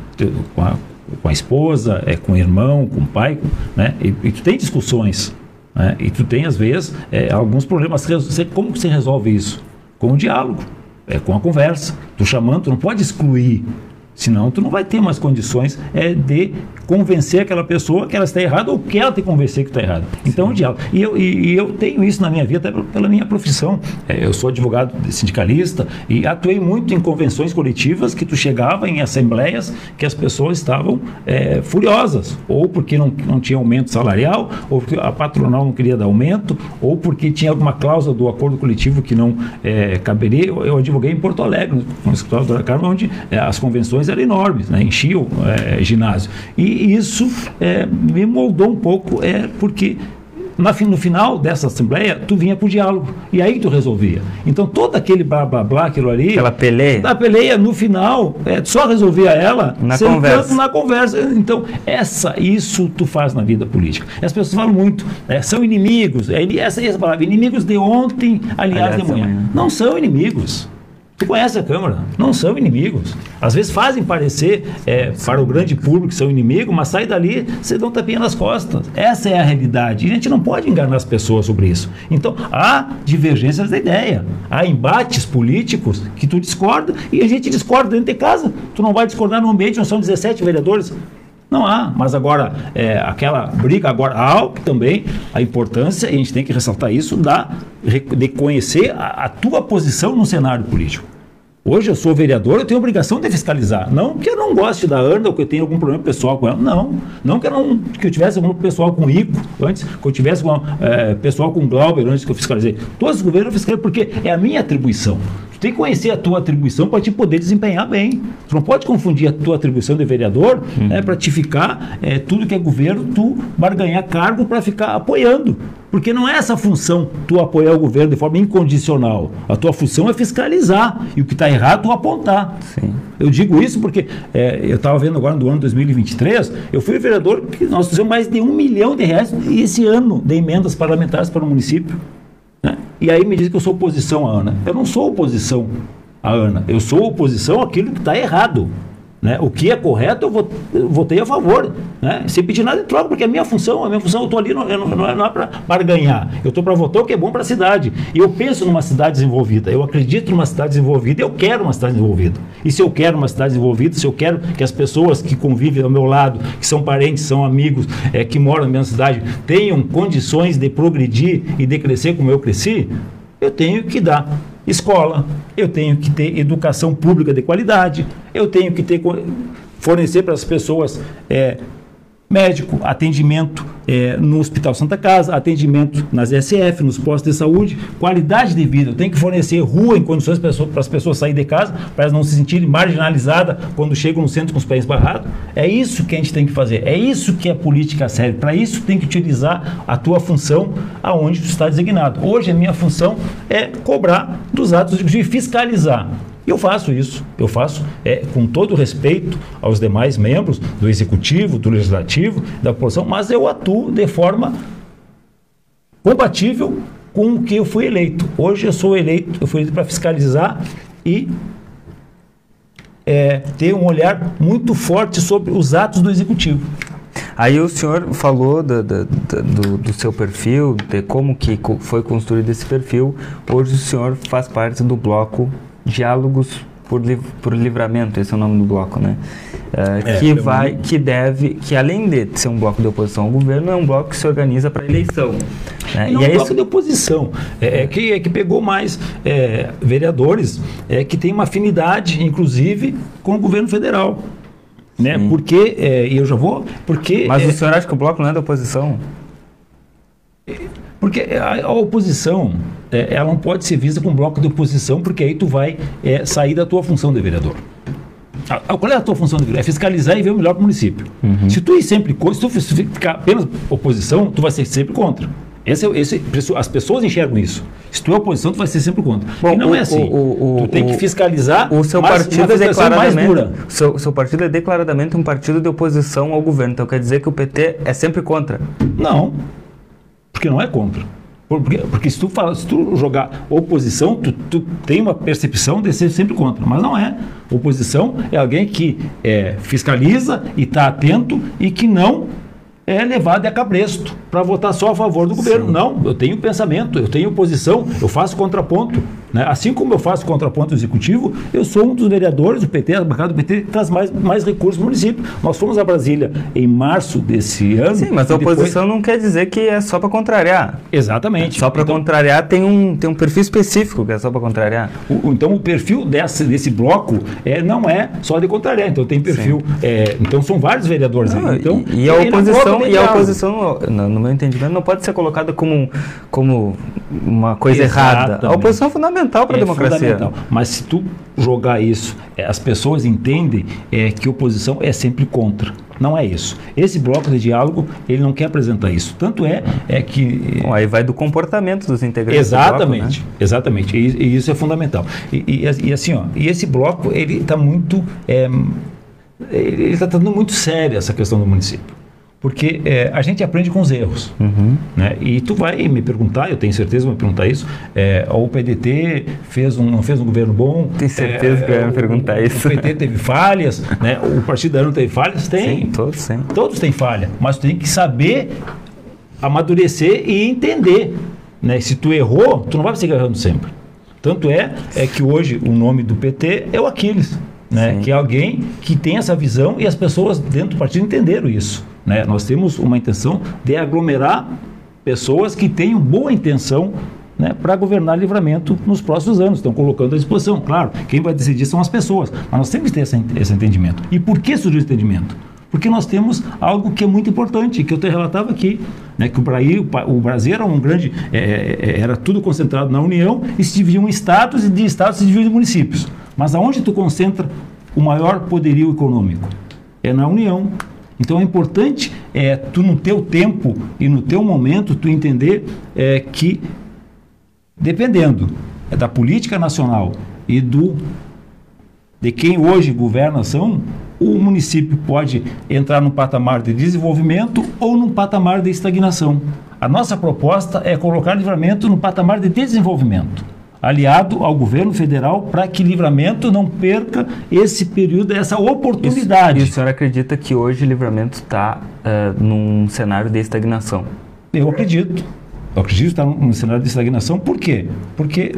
com, a, com, a, esposa, é, com o irmão, com o pai, né? e, e tem discussões. Né? E tu tem, às vezes, é, alguns problemas. Como que você resolve isso? Com o diálogo, é, com a conversa. Tu chamando, tu não pode excluir Senão, tu não vai ter mais condições é, de convencer aquela pessoa que ela está errada ou que ela te convencer que está errada. Então, o diálogo. E eu, e, e, eu tenho isso na minha vida até pela minha profissão. É, eu sou advogado sindicalista e atuei muito em convenções coletivas que tu chegava em assembleias que as pessoas estavam é, furiosas, ou porque não, não tinha aumento salarial, ou porque a patronal não queria dar aumento, ou porque tinha alguma cláusula do acordo coletivo que não é, caberia. Eu, eu advoguei em Porto Alegre, no escritório da Carmo, onde é, as convenções eram enormes, né? enchiam é, ginásio. E isso é, me moldou um pouco, é, porque na, no final dessa assembleia, tu vinha para o diálogo. E aí tu resolvia. Então, todo aquele blá blá blá, aquilo ali. Aquela peleia. Da peleia, no final, é, só resolvia ela na conversa. na conversa. Então, essa, isso tu faz na vida política. As pessoas falam muito, é, são inimigos. É, essa, essa palavra, inimigos de ontem, aliás, aliás de manhã. Não são inimigos. Tu conhece a Câmara, não são inimigos. Às vezes fazem parecer é, para o grande público que são inimigos, mas sai dali, você dá um tapinha nas costas. Essa é a realidade. E a gente não pode enganar as pessoas sobre isso. Então, há divergências da ideia. Há embates políticos que tu discorda e a gente discorda dentro de casa. Tu não vai discordar no ambiente, não são 17 vereadores. Não há, mas agora é, aquela briga agora há também a importância, e a gente tem que ressaltar isso, da, de conhecer a, a tua posição no cenário político. Hoje eu sou vereador, eu tenho obrigação de fiscalizar. Não que eu não goste da Ana ou que eu tenha algum problema pessoal com ela. Não. Não que eu, não, que eu tivesse algum pessoal com o Ico antes, que eu tivesse algum, é, pessoal com o Glauber antes que eu fiscalizei. Todos os governos eu fiscalizei porque é a minha atribuição. Tu tem que conhecer a tua atribuição para te poder desempenhar bem. Tu não pode confundir a tua atribuição de vereador hum. é, para te ficar é, tudo que é governo, tu barganhar cargo para ficar apoiando. Porque não é essa função tu apoiar o governo de forma incondicional. A tua função é fiscalizar. E o que está errado, tu apontar. Sim. Eu digo isso porque é, eu estava vendo agora no ano 2023, eu fui vereador que nós fizemos mais de um milhão de reais esse ano de emendas parlamentares para o município. Né? E aí me diz que eu sou oposição à Ana. Eu não sou oposição à Ana. Eu sou oposição àquilo que está errado. Né? O que é correto, eu votei a favor, né? sem pedir nada em troca, porque a minha função, a minha função, eu estou ali, não, não, não é, é para ganhar, eu estou para votar o que é bom para a cidade. E eu penso numa cidade desenvolvida, eu acredito numa cidade desenvolvida, eu quero uma cidade desenvolvida. E se eu quero uma cidade desenvolvida, se eu quero que as pessoas que convivem ao meu lado, que são parentes, são amigos, é, que moram na minha cidade, tenham condições de progredir e de crescer como eu cresci, eu tenho que dar escola, eu tenho que ter educação pública de qualidade, eu tenho que ter fornecer para as pessoas é, médico, atendimento é, no Hospital Santa Casa, atendimento nas SF, nos postos de saúde, qualidade de vida. Tenho que fornecer rua em condições para as pessoas saírem de casa, para elas não se sentirem marginalizadas quando chegam no centro com os pés barrados. É isso que a gente tem que fazer. É isso que a política serve. Para isso tem que utilizar a tua função aonde tu está designado. Hoje a minha função é cobrar dos atos de fiscalizar. E eu faço isso, eu faço é, com todo respeito aos demais membros do Executivo, do Legislativo, da oposição, mas eu atuo de forma compatível com o que eu fui eleito. Hoje eu sou eleito, eu fui eleito para fiscalizar e é, ter um olhar muito forte sobre os atos do Executivo. Aí o senhor falou do, do, do, do, seu perfil, de como que foi construído esse perfil. Hoje o senhor faz parte do bloco Diálogos por, por Livramento, esse é o nome do bloco, né? Uh, é, que vai, que deve, que além de ser um bloco de oposição ao governo, é um bloco que se organiza para eleição. Né? E, e é um bloco de oposição, é, é, que, é que pegou mais é, vereadores é, que tem uma afinidade, inclusive, com o governo federal. Né? Porque, é, e eu já vou, porque... Mas o senhor acha que o bloco não é da oposição? Porque a, a oposição, é, ela não pode ser vista como bloco de oposição, porque aí tu vai é, sair da tua função de vereador. A, a, qual é a tua função de vereador? É fiscalizar e ver o melhor para o município. Uhum. Se tu ir sempre se tu ficar apenas oposição, tu vai ser sempre contra. Esse, é esse, as pessoas enxergam isso. Se tu é oposição, tu vai ser sempre contra. Bom, e não o, é assim. O, o, tu tem que fiscalizar o seu partido é declaradamente, seu, seu partido é declaradamente um partido de oposição ao governo. Então quer dizer que o PT é sempre contra? Não porque não é contra. Porque, porque se, tu fala, se tu jogar oposição, tu, tu tem uma percepção de ser sempre contra, mas não é. Oposição é alguém que é, fiscaliza e está atento e que não é levado a cabresto para votar só a favor do governo. Sim. Não, eu tenho pensamento, eu tenho posição, eu faço contraponto. Né? Assim como eu faço contraponto executivo, eu sou um dos vereadores do PT, a bancada do PT traz mais, mais recursos no município. Nós fomos a Brasília em março desse ano. Sim, mas a oposição depois... não quer dizer que é só para contrariar. Exatamente. Só para então, contrariar tem um, tem um perfil específico que é só para contrariar. O, então o perfil desse, desse bloco é, não é só de contrariar. Então tem perfil. É, então são vários vereadores não, aí. Então, e, e a oposição, e a oposição no, no, meu entendimento, não pode ser colocada como, como uma coisa Exatamente. errada. A oposição é fundamental fundamental para a é democracia. Mas se tu jogar isso, é, as pessoas entendem é, que oposição é sempre contra. Não é isso. Esse bloco de diálogo, ele não quer apresentar isso. Tanto é, é que... Bom, aí vai do comportamento dos integrantes Exatamente, bloco, né? exatamente. E, e, isso é fundamental. E, e, e, assim, ó, e esse bloco, ele está muito... É, ele está tratando muito sério essa questão do município porque é, a gente aprende com os erros. Uhum. Né? E tu vai me perguntar, eu tenho certeza que vai perguntar isso, é, o PDT fez um, não fez um governo bom. Tenho certeza é, que vai me perguntar o, isso. O PT teve falhas, né? o Partido da não teve falhas? Tem. Sim, todos têm. Todos têm falha, mas tu tem que saber amadurecer e entender. Né? Se tu errou, tu não vai seguir errando sempre. Tanto é, é que hoje o nome do PT é o Aquiles. Né? Que é alguém que tem essa visão e as pessoas dentro do partido entenderam isso. Né? Nós temos uma intenção de aglomerar pessoas que tenham boa intenção né, para governar livramento nos próximos anos. Estão colocando à disposição. Claro, quem vai decidir são as pessoas, mas nós temos que ter esse, entendimento. E por que surgiu esse entendimento? Porque nós temos algo que é muito importante, que eu te relatava aqui, né, que o Brasil, o Brasil era um grande, é, é, é, era tudo concentrado na União e se dividia em estados e de estados se dividia em municípios. Mas aonde tu concentra o maior poderio econômico? É na União Então é importante é, tu no teu tempo e no teu momento tu entender é, que dependendo é da política nacional e do de quem hoje governa a nação, o município pode entrar num patamar de desenvolvimento ou num patamar de estagnação. A nossa proposta é colocar livramento no patamar de desenvolvimento, aliado ao governo federal para que livramento não perca esse período, essa oportunidade. Isso, e o senhor acredita que hoje livramento está uh, num cenário de estagnação? Eu acredito. Eu acredito que está num cenário de estagnação. Por quê? Porque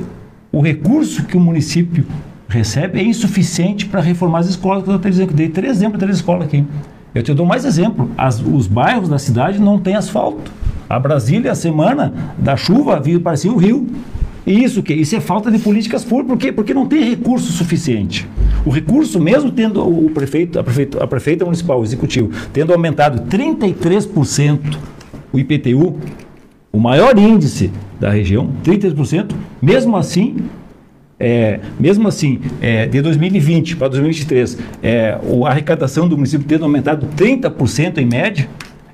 o recurso que o município recebe é insuficiente para reformar as escolas. Eu dizendo, dei três exemplos de três escolas aqui. Eu te dou mais exemplo. As, os bairros da cidade não têm asfalto. A Brasília, a semana da chuva, viu, parecia o rio. E isso que isso é falta de políticas públicas, por quê? Porque não tem recurso suficiente. O recurso, mesmo tendo o prefeito, a, prefeito, a prefeita municipal, o executivo, tendo aumentado 33% o IPTU, o maior índice da região, 33%, mesmo assim é, mesmo assim, é, de 2020 para 2023, é, a arrecadação do município tendo aumentado 30% em média,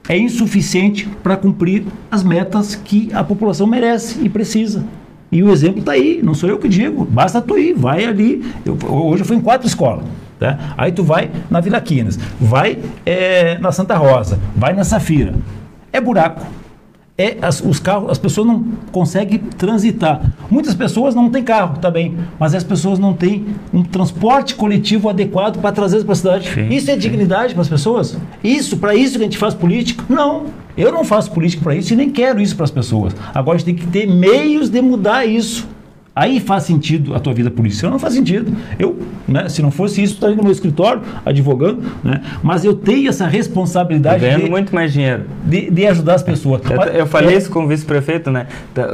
é insuficiente para cumprir as metas que a população merece e precisa. E o exemplo está aí, não sou eu que digo, basta tu ir, vai ali. Eu, hoje eu fui em quatro escolas. Tá? Aí tu vai na Vila Quinas, vai é, na Santa Rosa, vai na Safira. É buraco é as, os carros, as pessoas não conseguem transitar. Muitas pessoas não têm carro também, mas as pessoas não têm um transporte coletivo adequado para trazer para a cidade. Sim, isso é sim. dignidade para as pessoas? Isso, para isso que a gente faz política? Não. Eu não faço política para isso e nem quero isso para as pessoas. Agora a gente tem que ter meios de mudar isso. Aí faz sentido a tua vida política. Não faz sentido. Eu, né, se não fosse isso, estaria no meu escritório advogando, né? Mas eu tenho essa responsabilidade ganhando de, muito mais dinheiro de, de ajudar as pessoas. Eu, eu falei é, isso com o vice-prefeito, né?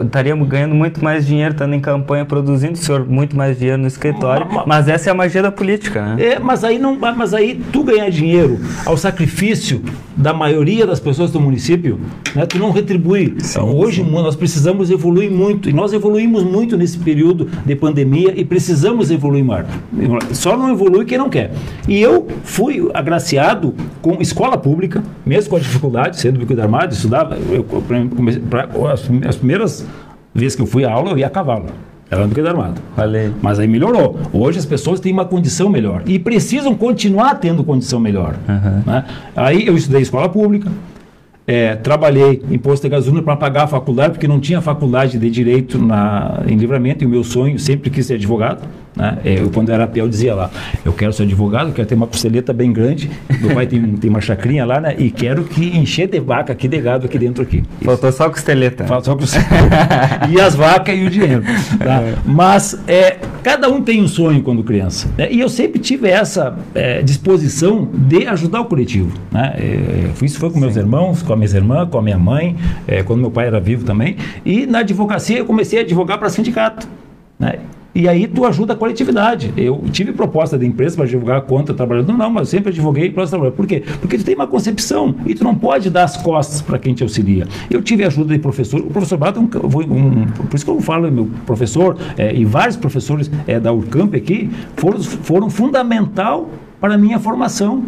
Estaríamos ganhando muito mais dinheiro estando em campanha, produzindo o senhor muito mais dinheiro no escritório. Mas, mas essa é a magia da política, né? É, mas aí não, mas aí tu ganhar dinheiro ao sacrifício da maioria das pessoas do município, né? Tu não retribui. Sim, Hoje sim. nós precisamos evoluir muito e nós evoluímos muito nesse período de pandemia e precisamos evoluir mais. Só não evolui quem não quer. E eu fui agraciado com escola pública, mesmo com a dificuldade, sendo bico armado, estudava. Eu, comecei, pra, as, as primeiras vezes que eu fui à aula, eu ia a cavalo. Era no Brinquedo Armado. Valeu. Mas aí melhorou. Hoje as pessoas têm uma condição melhor. E precisam continuar tendo condição melhor. Uhum. Né? Aí eu estudei escola pública, é, trabalhei em posto de gasolina para pagar a faculdade, porque não tinha faculdade de direito na, em livramento, e o meu sonho sempre quis ser advogado. Né? É, eu, quando era peão, dizia lá: eu quero ser advogado, quero ter uma costeleta bem grande. Meu pai tem, tem uma chacrinha lá, né? E quero que encher de vaca aqui, de gado aqui dentro. aqui. Faltou só a costeleta. Faltou só a costeleta. e as vacas e o dinheiro. Tá? É. Mas é, cada um tem um sonho quando criança. Né? E eu sempre tive essa é, disposição de ajudar o coletivo. Né? É, isso foi com meus Sim. irmãos, com a minha irmã, com a minha mãe, é, quando meu pai era vivo também. E na advocacia eu comecei a advogar para sindicato. Né? E aí tu ajuda a coletividade. Eu tive proposta de empresa para divulgar contra trabalhador, não, mas eu sempre advoguei para trabalhador. Por quê? Porque tu tem uma concepção e tu não pode dar as costas para quem te auxilia. Eu tive ajuda de professor, o professor Bato, um, um, por isso que eu falo, meu professor é, e vários professores é, da Urcamp aqui foram, foram fundamental para a minha formação.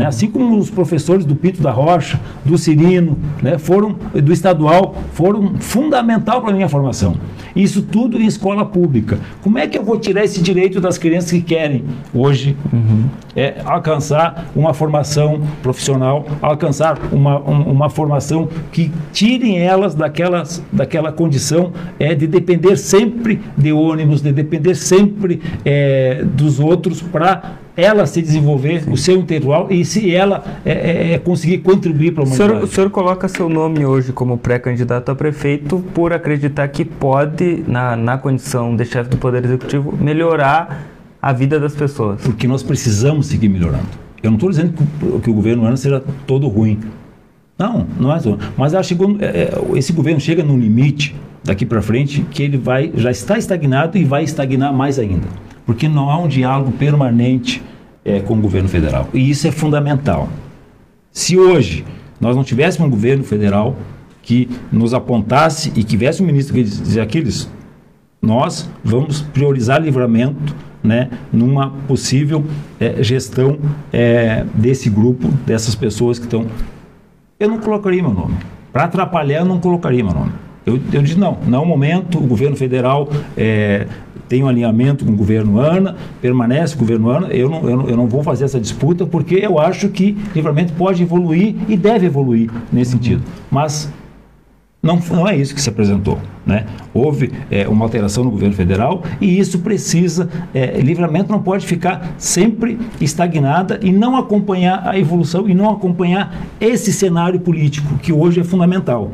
Né? Assim como os professores do Pinto da Rocha, do Cirino, né? foram do estadual, foram fundamental para a minha formação. Isso tudo em escola pública. Como é que eu vou tirar esse direito das crianças que querem hoje uhum. é, alcançar uma formação profissional, alcançar uma, um, uma formação que tirem elas daquelas, daquela condição é, de depender sempre de ônibus, de depender sempre é, dos outros para ela se desenvolver, Sim. o seu intelectual e se ela é, é, é conseguir contribuir para humanidade. O senhor, o senhor coloca seu nome hoje como pré-candidato a prefeito por acreditar que pode, na, na condição de chefe do Poder Executivo, melhorar a vida das pessoas. Porque nós precisamos seguir melhorando. Eu não estou dizendo que, que, o governo ano seja todo ruim. Não, não é. Mas acho que é, é, esse governo chega num limite daqui para frente que ele vai já está estagnado e vai estagnar mais ainda porque não há um diálogo permanente é, com o governo federal. E isso é fundamental. Se hoje nós não tivéssemos um governo federal que nos apontasse e tivesse um ministro que dizia Aquiles, nós vamos priorizar livramento né, numa possível é, gestão é, desse grupo, dessas pessoas que estão. Eu não colocaria meu nome. Para atrapalhar, eu não colocaria meu nome. Eu, eu disse, não, não é o momento, o governo federal é, tem um alinhamento com o governo ANA, permanece o governo ANA, eu não, eu, não, eu não vou fazer essa disputa porque eu acho que livramento pode evoluir e deve evoluir nesse uhum. sentido. Mas não, não é isso que se apresentou. Né? Houve é, uma alteração no governo federal e isso precisa. É, livramento não pode ficar sempre estagnada e não acompanhar a evolução e não acompanhar esse cenário político que hoje é fundamental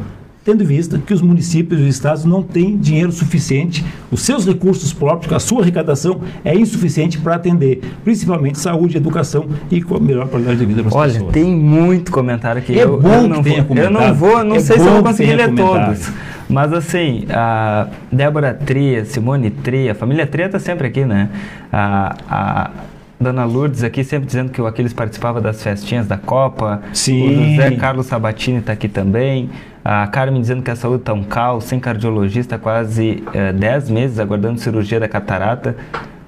tendo em vista que os municípios e os estados não têm dinheiro suficiente, os seus recursos próprios, a sua arrecadação é insuficiente para atender, principalmente saúde, educação e melhor qualidade de vida para as Olha, pessoas. Tem muito comentário aqui. É eu, bom eu não que vou, Eu não vou, não é sei se eu vou conseguir ler todos. Mas assim, a Débora Tria, Simone Tria, a família Tria está sempre aqui, né? A, a Dona Lourdes aqui sempre dizendo que o Aquiles participava das festinhas da Copa. Sim. O José Carlos Sabatini está aqui também. A Carmen dizendo que a saúde está um caos, sem cardiologista, quase 10 uh, meses aguardando cirurgia da catarata.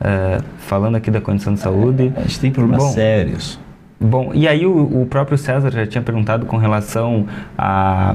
Uh, falando aqui da condição de saúde. A gente tem problemas bom, sérios. Bom, e aí o, o próprio César já tinha perguntado com relação a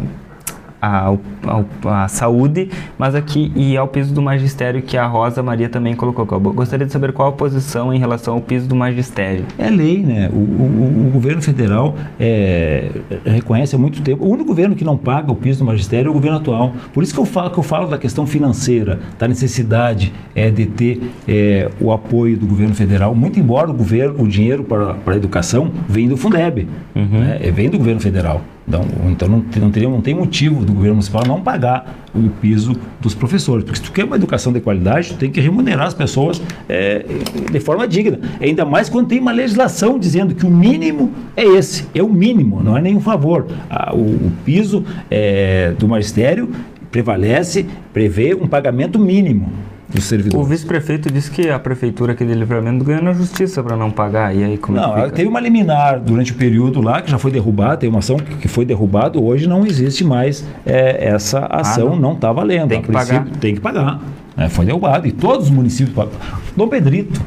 a, a, a, saúde, mas aqui e ao piso do magistério que a Rosa Maria também colocou. Gostaria de saber qual a posição em relação ao piso do magistério. É lei, né? O, o, o governo federal é, reconhece há muito tempo. O único governo que não paga o piso do magistério é o governo atual. Por isso que eu falo, que eu falo da questão financeira, da necessidade é, de ter é, o apoio do governo federal. Muito embora o governo, o dinheiro para, para a educação vem do Fundeb, uhum. né? É, vem do governo federal. Então, não, não, teria, não tem motivo do governo municipal não pagar o piso dos professores. Porque se tu quer uma educação de qualidade, tu tem que remunerar as pessoas é, de forma digna. Ainda mais quando tem uma legislação dizendo que o mínimo é esse. É o mínimo, não é nenhum favor. o, o, piso é, do magistério prevalece, prevê um pagamento mínimo do O vice-prefeito disse que a prefeitura aqui de Livramento ganhou na justiça para não pagar. E aí como Não, teve uma liminar durante o período lá que já foi derrubada, tem uma ação que foi derrubada, hoje não existe mais é, essa ah, ação, ah, não está valendo. Tem que pagar. Tem que pagar. É, foi derrubado e todos os municípios pagam. Dom Pedrito,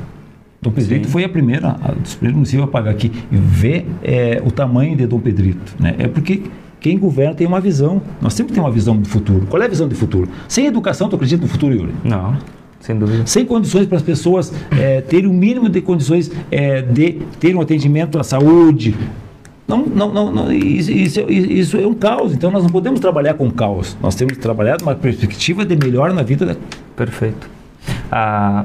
Dom Pedrito Sim. foi a primeira, a, dos primeiros municípios a pagar aqui. E ver é, o tamanho de Dom Pedrito. Né? É porque quem governa tem uma visão. Nós sempre temos uma visão do futuro. Qual é a visão do futuro? Sem educação, tu acredita no futuro, Yuri? Não. Sem dúvida. Sem condições para as pessoas é, terem o mínimo de condições é, de ter um atendimento à saúde. Não, não, não, não isso, isso, isso, é um caos. Então nós não podemos trabalhar com caos. Nós temos que trabalhar numa perspectiva de melhor na vida. Da... Perfeito. Ah,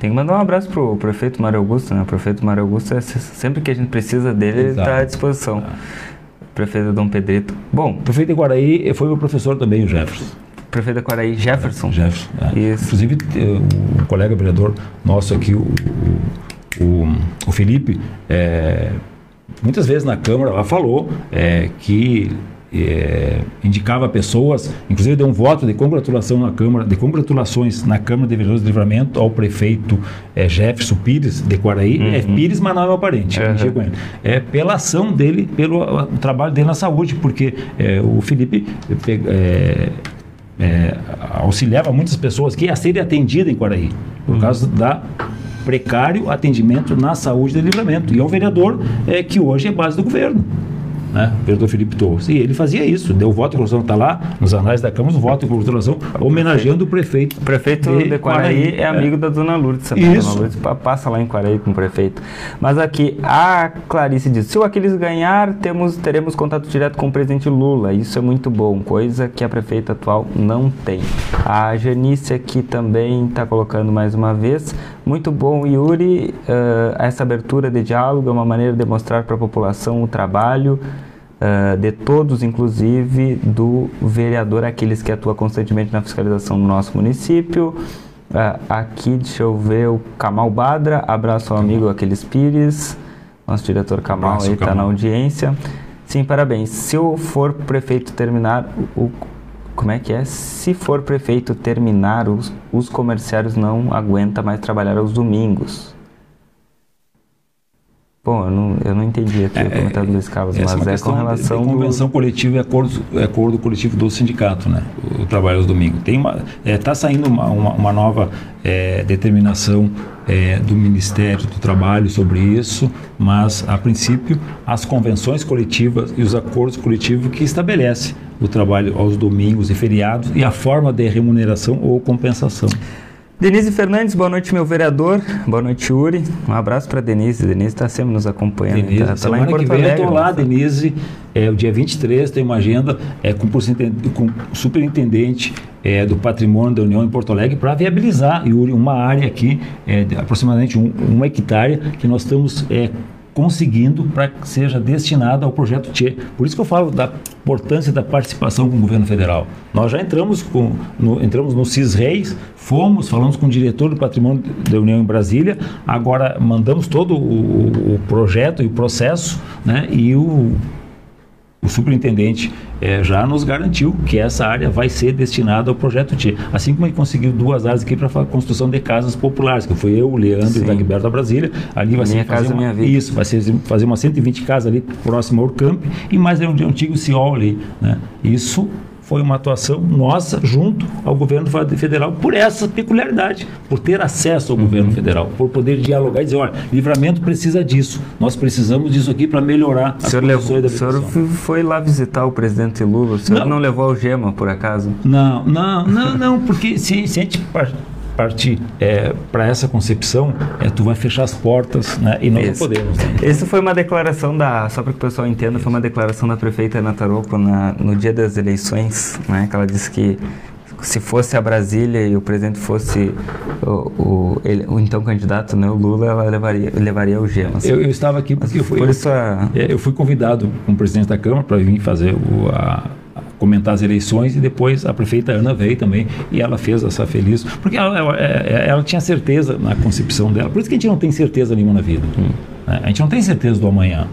tem que mandar um abraço para o prefeito Mário Augusto. Né? O prefeito Mário Augusto, é, sempre que a gente precisa dele, ele está à disposição. Ah. Prefeito Dom Pedrito. Bom. O prefeito de Guaraí foi meu professor também, o Jefferson prefeito da Quaraí, Jefferson. Jefferson. É. Inclusive, o colega vereador nosso aqui, o, o, o Felipe, é, muitas vezes na Câmara lá falou é, que é, indicava pessoas, inclusive deu um voto de congratulação na Câmara, de congratulações na Câmara de Vereadores de Livramento ao prefeito é, Jefferson Pires de Quaraí, uhum. é Pires, mas não é parente, uhum. É pela ação dele, pelo o trabalho dele na saúde, porque é, o Felipe é, é, auxiliava muitas pessoas que a serem atendidas em Quaraí, por uhum. causa da precário atendimento na saúde de livramento. E é um vereador é, que hoje é base do governo né? vereador Felipe Torres. E ele fazia isso, deu voto de congratulação, está lá nos anais da Câmara, o voto de congratulação, homenageando o prefeito. O prefeito de, de Quaraí é amigo é. da Dona Lourdes também. Isso. Dona Lourdes passa lá em Quaraí com o prefeito. Mas aqui, a Clarice diz, se o Aquiles ganhar, temos, teremos contato direto com o presidente Lula. Isso é muito bom, coisa que a prefeita atual não tem. A Janice aqui também está colocando mais uma vez, muito bom, Yuri, uh, essa abertura de diálogo é uma maneira de mostrar para a população o trabalho uh, de todos, inclusive do vereador, aqueles que atuam constantemente na fiscalização do nosso município. Uh, aqui, deixa eu ver, o Kamal Badra, abraço ao amigo Aquiles Pires, nosso diretor Kamal abraço, aí está na audiência. Sim, parabéns. Se eu for prefeito terminar o como é que é? Se for prefeito terminar, os, os comerciários não aguentam mais trabalhar aos domingos. Bom, eu não, eu não entendi aqui é, o comentário do Luiz Carlos, mas é, é com relação. De, de convenção do... coletiva e acordo, é acordo coletivo do sindicato, né? O, o trabalho aos domingos. Está é, saindo uma, uma, uma nova é, determinação é, do Ministério do Trabalho sobre isso, mas a princípio as convenções coletivas e os acordos coletivos que estabelecem o trabalho aos domingos e feriados e a forma de remuneração ou compensação. Denise Fernandes, boa noite, meu vereador. Boa noite, Uri. Um abraço para Denise. Denise está sempre nos acompanhando. Denise, tá, tá lá em Porto que vem Alegre, eu estou lá, Denise. É, o dia 23 tem uma agenda é, com, o superintendente é, do patrimônio da União em Porto Alegre para viabilizar, Yuri, uma área aqui, é, aproximadamente um, uma hectare, que nós estamos é, conseguindo para que seja destinada ao projeto Tchê. Por isso que eu falo da importância da participação com o governo federal. Nós já entramos, com, no, entramos no CIS-REIS, fomos, falamos com o diretor do patrimônio da União em Brasília, agora mandamos todo o, o projeto e o processo, né, e o o superintendente é, já nos garantiu que essa área vai ser destinada ao projeto T. Assim como ele conseguiu duas áreas aqui para a construção de casas populares, que foi eu, o Leandro Sim. e o Dagberto da Brasília. Ali vai minha ser casa, uma, minha vida. Isso, vai ser fazer umas 120 casas ali próximo ao camp e mais um antigo CIOL ali. Né? Isso foi uma atuação nossa junto ao governo federal por essa peculiaridade, por ter acesso ao uhum. governo federal, por poder dialogar e dizer, olha, livramento precisa disso, nós precisamos disso aqui para melhorar o condições da O senhor foi lá visitar o presidente Lula, o senhor não, não levou algema, por acaso? Não, não, não, não, porque se, se a gente partir é, para essa concepção, é, tu vai fechar as portas né, e nós Isso. não podemos. Né? Isso foi uma declaração da, só para que o pessoal entenda, Isso. foi uma declaração da prefeita Ana Taroco na, no dia das eleições, né, que ela disse que se fosse a Brasília e o presidente fosse o, o, ele, o então candidato, né, o Lula, ela levaria, levaria o gemas. Eu, eu, estava aqui porque eu fui, por isso a... Eu fui convidado como presidente da Câmara para vir fazer o, a, comentar as eleições e depois a prefeita Ana veio também e ela fez essa feliz, porque ela, ela, é, ela, tinha certeza na concepção dela, por isso que a gente não tem certeza nenhuma na vida, hum. a gente não tem certeza do amanhã,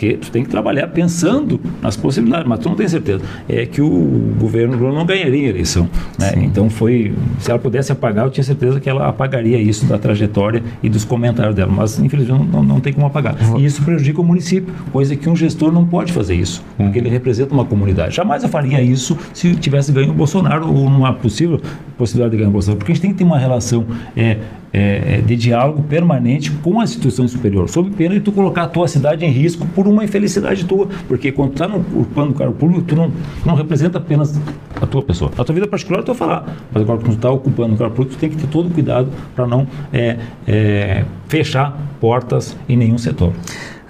porque tu tem que trabalhar pensando nas possibilidades, mas tu não tem certeza. É que o governo Lula não ganharia a eleição. Né? Então foi, se ela pudesse apagar, eu tinha certeza que ela apagaria isso da trajetória e dos comentários dela, mas infelizmente não, não tem como apagar. E isso prejudica o município, coisa que um gestor não pode fazer isso, porque ele representa uma comunidade. Jamais eu faria isso se tivesse ganho o Bolsonaro ou numa possível possibilidade de ganhar o Bolsonaro, porque a gente tem que ter uma relação é, é, é, de diálogo permanente com a instituição superior, sob pena de tu colocar a tua cidade em risco por uma infelicidade tua, porque quando tu está ocupando o cargo público, tu não, não representa apenas a tua pessoa. A tua vida particular tu vai falar, mas agora quando tu está ocupando o cargo público, tu tem que ter todo o cuidado para não é, é, fechar portas em nenhum setor.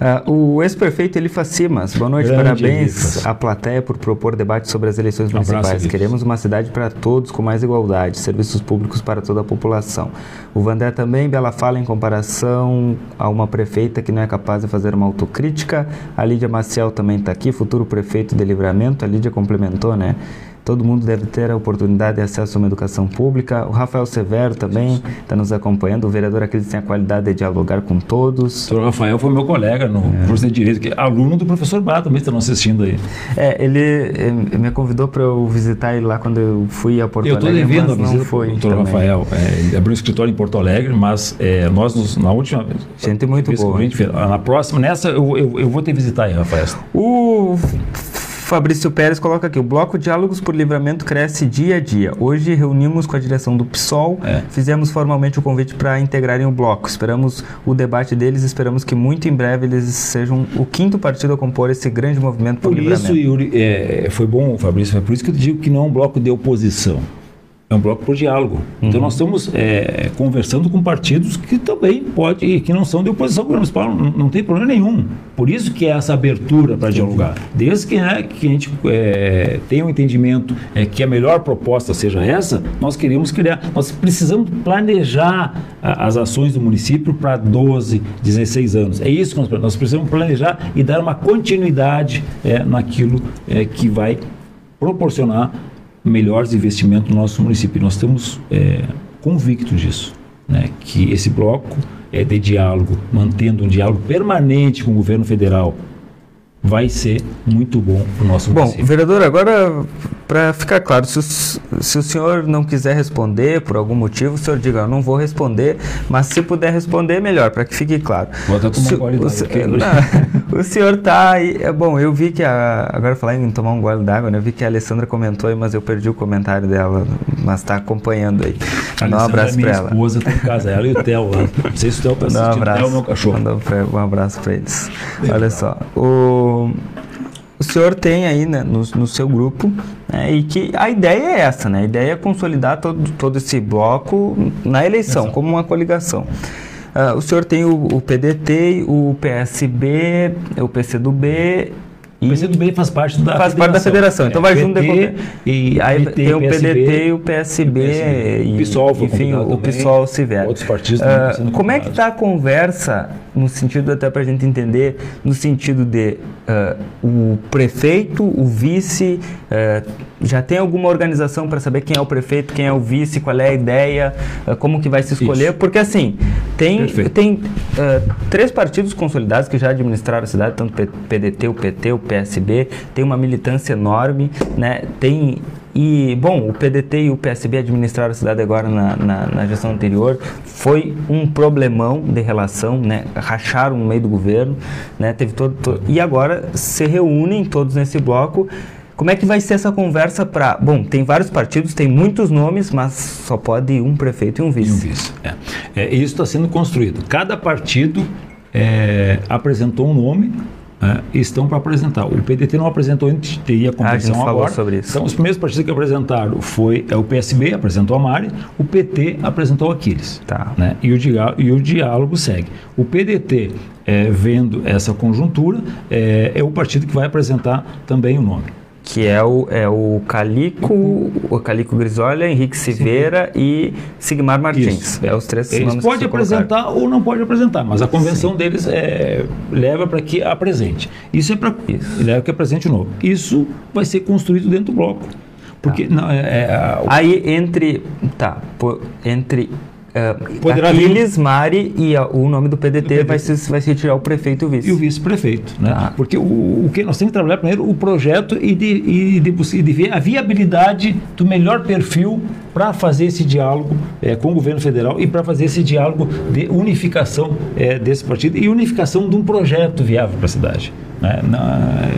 Uh, o ex-prefeito Elifa Simas, boa noite, Grande parabéns à plateia por propor debate sobre as eleições municipais. Abraço, Queremos uma cidade para todos com mais igualdade, serviços públicos para toda a população. O Vandé também, bela fala em comparação a uma prefeita que não é capaz de fazer uma autocrítica. A Lídia Maciel também está aqui, futuro prefeito de Livramento. A Lídia complementou, né? Todo mundo deve ter a oportunidade de acesso a uma educação pública. O Rafael Severo também está nos acompanhando. O vereador aqui tem a qualidade de dialogar com todos. O Rafael foi meu colega no é. curso de Direito, que é aluno do professor Bá também estão assistindo aí. É, ele, ele me convidou para eu visitar ele lá quando eu fui a Porto eu Alegre. Eu estou devendo a visita foi do doutor Rafael. É, ele abriu um escritório em Porto Alegre, mas é, nós, nos, na última vez... Gente muito boa. Gente, na próxima, nessa, eu, eu, eu vou te visitar aí, Rafael. O Fabrício Pérez coloca aqui: o bloco Diálogos por Livramento cresce dia a dia. Hoje reunimos com a direção do PSOL, é. fizemos formalmente o convite para integrarem o bloco. Esperamos o debate deles, esperamos que muito em breve eles sejam o quinto partido a compor esse grande movimento por, por livramento. Por isso, Yuri, é, foi bom, Fabrício, é por isso que eu digo que não é um bloco de oposição é um bloco por diálogo. Então, uhum. Então nós estamos é, conversando com partidos que também pode que não são de oposição ao governo municipal, não, não tem problema nenhum. Por isso que é essa abertura para dialogar. Desde que, né, que a gente é, tenha um entendimento é, que a melhor proposta seja essa, nós queremos criar. Nós precisamos planejar a, as ações do município para 12, 16 anos. É isso que nós, nós precisamos planejar e dar uma continuidade é, naquilo é, que vai proporcionar melhores investimentos no nosso município. Nós estamos é, convictos disso, né? que esse bloco é de diálogo, mantendo um diálogo permanente com o governo federal, vai ser muito bom para o nosso município. Bom, vereador, agora para ficar claro, se o, se o senhor não quiser responder por algum motivo, o senhor diga, eu não vou responder, mas se puder responder, melhor, para que fique claro. Vou até tomar Se- d'água se- aqui. não, o senhor tá aí. É bom, eu vi que a. Agora falar em tomar um gole d'água, né? Eu vi que a Alessandra comentou aí, mas eu perdi o comentário dela, mas tá acompanhando aí. Dá um Alessandra abraço é minha pra ela. esposa, tá em casa, ela e o Theo lá. Não sei se o Theo tá um assistindo, Theo é abraço. o meu cachorro. Manda pra- um abraço para eles. Olha só. O, o senhor tem aí né, no, no seu grupo, né, e que a ideia é essa, né? A ideia é consolidar todo, todo esse bloco na eleição, Exato. como uma coligação. Ah, o senhor tem o, o PDT, o PSB, o PCdoB O PCdoB faz parte da faz parte da federação. Então vai junto de qualquer- e aí PT, tem o PDT e o PSB, PSB. e, O PSOL enfim, o também. PSOL se vier. Outros partidos sendo como é que está a conversa, no sentido até para a gente entender, no sentido de ah, o prefeito, o vice, ah, já tem alguma organização para saber quem é o prefeito, quem é o vice, qual é a ideia, ah, como que vai se escolher? Isso. Porque assim, tem, Perfeito. tem ah, três partidos consolidados que já administraram a cidade, tanto o PDT, o PT, o PSB, tem uma militância enorme, né? Tem e, bom, o PDT e o PSB administraram a cidade agora na, na, na gestão anterior. Foi um problemão de relação, né? Racharam no meio do governo, né? Teve todo, to- E agora se reúnem todos nesse bloco. Como é que vai ser essa conversa para... Bom, tem vários partidos, tem muitos nomes, mas só pode um prefeito e um vice. E um vice. É. É, isso está sendo construído. Cada partido é, apresentou um nome é, estão para apresentar. O PDT não apresentou antes, teria a Ah, a convenção falou agora. sobre isso. Então, os primeiros partidos que apresentaram foi é, o PSB, apresentou a Mari, o PT apresentou o Aquiles. Tá. né? E, o diá- e o diálogo segue. O PDT, é, vendo essa conjuntura, é, é o partido que vai apresentar também o nome. Que é o, é o Calico, o Calico Grisolha, Henrique Silveira e Sigmar Martins. Isso. É os três Eles nomes colocaram. apresentar ou não pode apresentar, mas a convenção deles é, leva para que apresente. Isso é para Isso. leva que apresente o novo. Isso vai ser construído dentro do bloco. Porque não, é, é, a- Aí entre. Tá. po- entre. Uh, Poderá vir- Aquiles, Mari e a- o nome do PDT, PDT. Vai, se, vai se tirar o prefeito e o vice. e o vice-prefeito, né? Tá. Porque o, o que nós temos que trabalhar primeiro o projeto e de, e de, e de ver a viabilidade do melhor perfil para fazer esse diálogo eh, com o governo federal e para fazer esse diálogo de unificação eh, desse partido e unificação de um projeto viável para a cidade. Né? Na-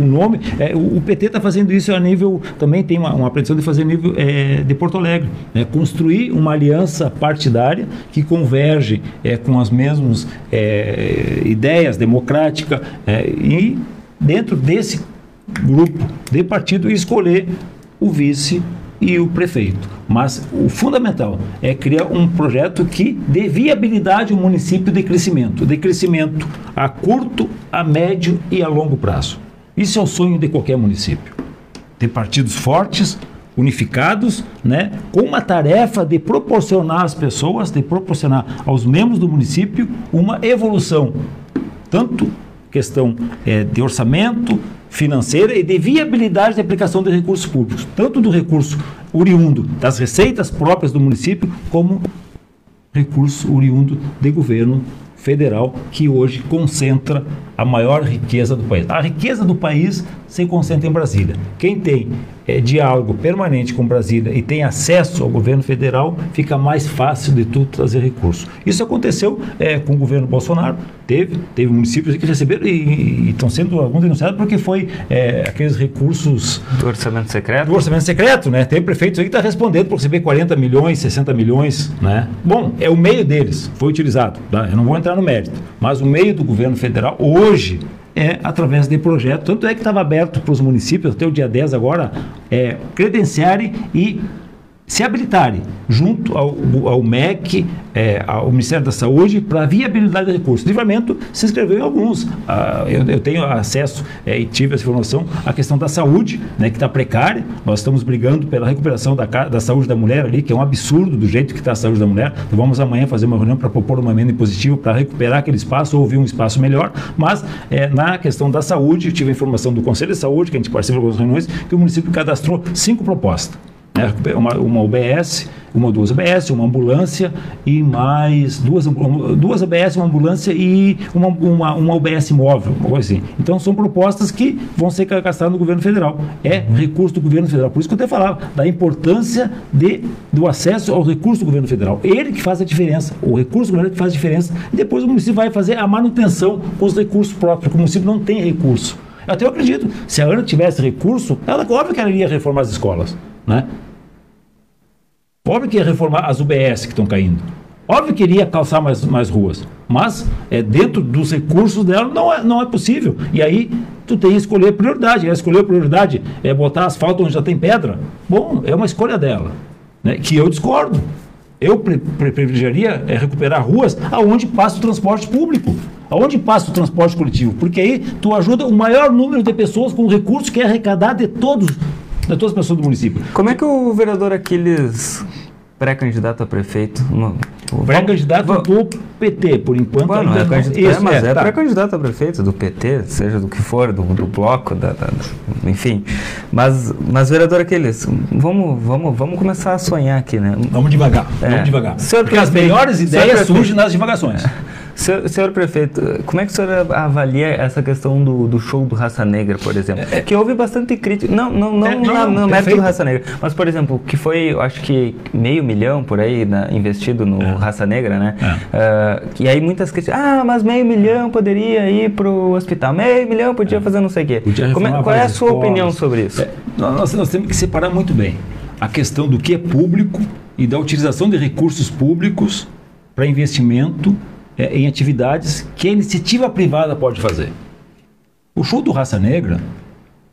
o nome, eh, o PT está fazendo isso a nível, também tem uma, uma pretensão de fazer a nível eh, de Porto Alegre, né? construir uma aliança partidária que converge eh, com as mesmas eh, ideias democráticas eh, e dentro desse grupo de partido escolher o vice e o prefeito. Mas o fundamental é criar um projeto que dê viabilidade ao município de crescimento, de crescimento a curto, a médio e a longo prazo. Isso é o sonho de qualquer município. Ter partidos fortes, unificados, né, com uma tarefa de proporcionar às pessoas, de proporcionar aos membros do município uma evolução, tanto questão eh, de orçamento, financeira e de viabilidade de aplicação de recursos públicos, tanto do recurso oriundo das receitas próprias do município, como recurso oriundo de governo federal que hoje concentra a maior riqueza do país. A riqueza do país se concentra em Brasília. Quem tem eh, diálogo permanente com Brasília e tem acesso ao governo federal, fica mais fácil de tudo trazer recursos. Isso aconteceu eh, com o governo Bolsonaro. Teve, teve municípios que receberam e, estão sendo alguns denunciados porque foi eh, aqueles recursos Do orçamento secreto? do orçamento secreto, né? Tem prefeitos aí que está respondendo por receber 40 milhões, 60 milhões, né? Bom, é o meio deles, foi utilizado, tá? Eu não vou entrar no mérito, mas o meio do governo federal hoje é através de projeto, tanto é que estava aberto para os municípios até o dia 10 agora, é, credenciarem e se habilitarem junto ao, ao MEC, é, ao Ministério da Saúde, para viabilidade de recursos. Livramento se inscreveu em alguns. Ah, eu, eu tenho acesso é, e tive essa informação. A questão da saúde, né, que está precária. Nós estamos brigando pela recuperação da, da saúde da mulher ali, que é um absurdo do jeito que está a saúde da mulher. Então vamos amanhã fazer uma reunião para propor uma emenda impositiva para recuperar aquele espaço ou ouvir um espaço melhor. Mas é, na questão da saúde, tive a informação do Conselho de Saúde, que a gente participa com as reuniões, que o município cadastrou cinco propostas né? uma, uma UBS, uma ou duas UBS, uma ambulância e mais duas, duas UBS, uma ambulância e uma, uma, uma UBS móvel, uma coisa assim. Então são propostas que vão ser gastadas no governo federal. É recurso do governo federal. Por isso que eu até falava da importância de, do acesso ao recurso do governo federal. Ele que faz a diferença. O recurso do governo que faz a diferença. E depois o município vai fazer a manutenção com os recursos próprios, porque o município não tem recurso. Eu até acredito, se a Ana tivesse recurso, ela, óbvio que ela iria reformar as escolas. Né? Óbvio que ia reformar as UBS que estão caindo. Óbvio que iria calçar mais, mais ruas. Mas é, dentro dos recursos dela não é, não é possível. E aí tu tem que escolher prioridade. Escolher prioridade é botar asfalto onde já tem pedra. Bom, é uma escolha dela. Né? Que eu discordo. Eu privilegiaria é, recuperar ruas aonde passa o transporte público. Aonde passa o transporte coletivo? Porque aí tu ajuda o maior número de pessoas com recursos que é arrecadado de todos de todas as pessoas do município. Como é que o vereador Aquiles, pré-candidato a prefeito... Pré-candidato do PT, por enquanto. Bueno, é, candidato, é, mas é, é tá. pré-candidato a prefeito do PT, seja do que for, do, do bloco, da, da, enfim. Mas, mas vereador Aquiles, vamos, vamos, vamos começar a sonhar aqui, né? Vamos devagar, é. vamos devagar. Senhor Porque as melhores ideias surgem nas divagações. Senhor, senhor, prefeito, como é que o senhor avalia essa questão do, do show do Raça Negra, por exemplo? É, é, que houve bastante crítica, não, não, não, é, não no mérito do Raça Negra, mas, por exemplo, que foi, acho que meio milhão por aí na, investido no é. Raça Negra, né? Uh, e aí muitas críticas, ah, mas meio milhão poderia ir para o hospital, meio milhão podia é. fazer não sei o quê. Como qual é a sua escolas. opinião sobre isso? Nós, nós temos que separar muito bem a questão do que é público e da utilização de recursos públicos para investimento é, em atividades que a iniciativa privada pode fazer. O show do Raça Negra,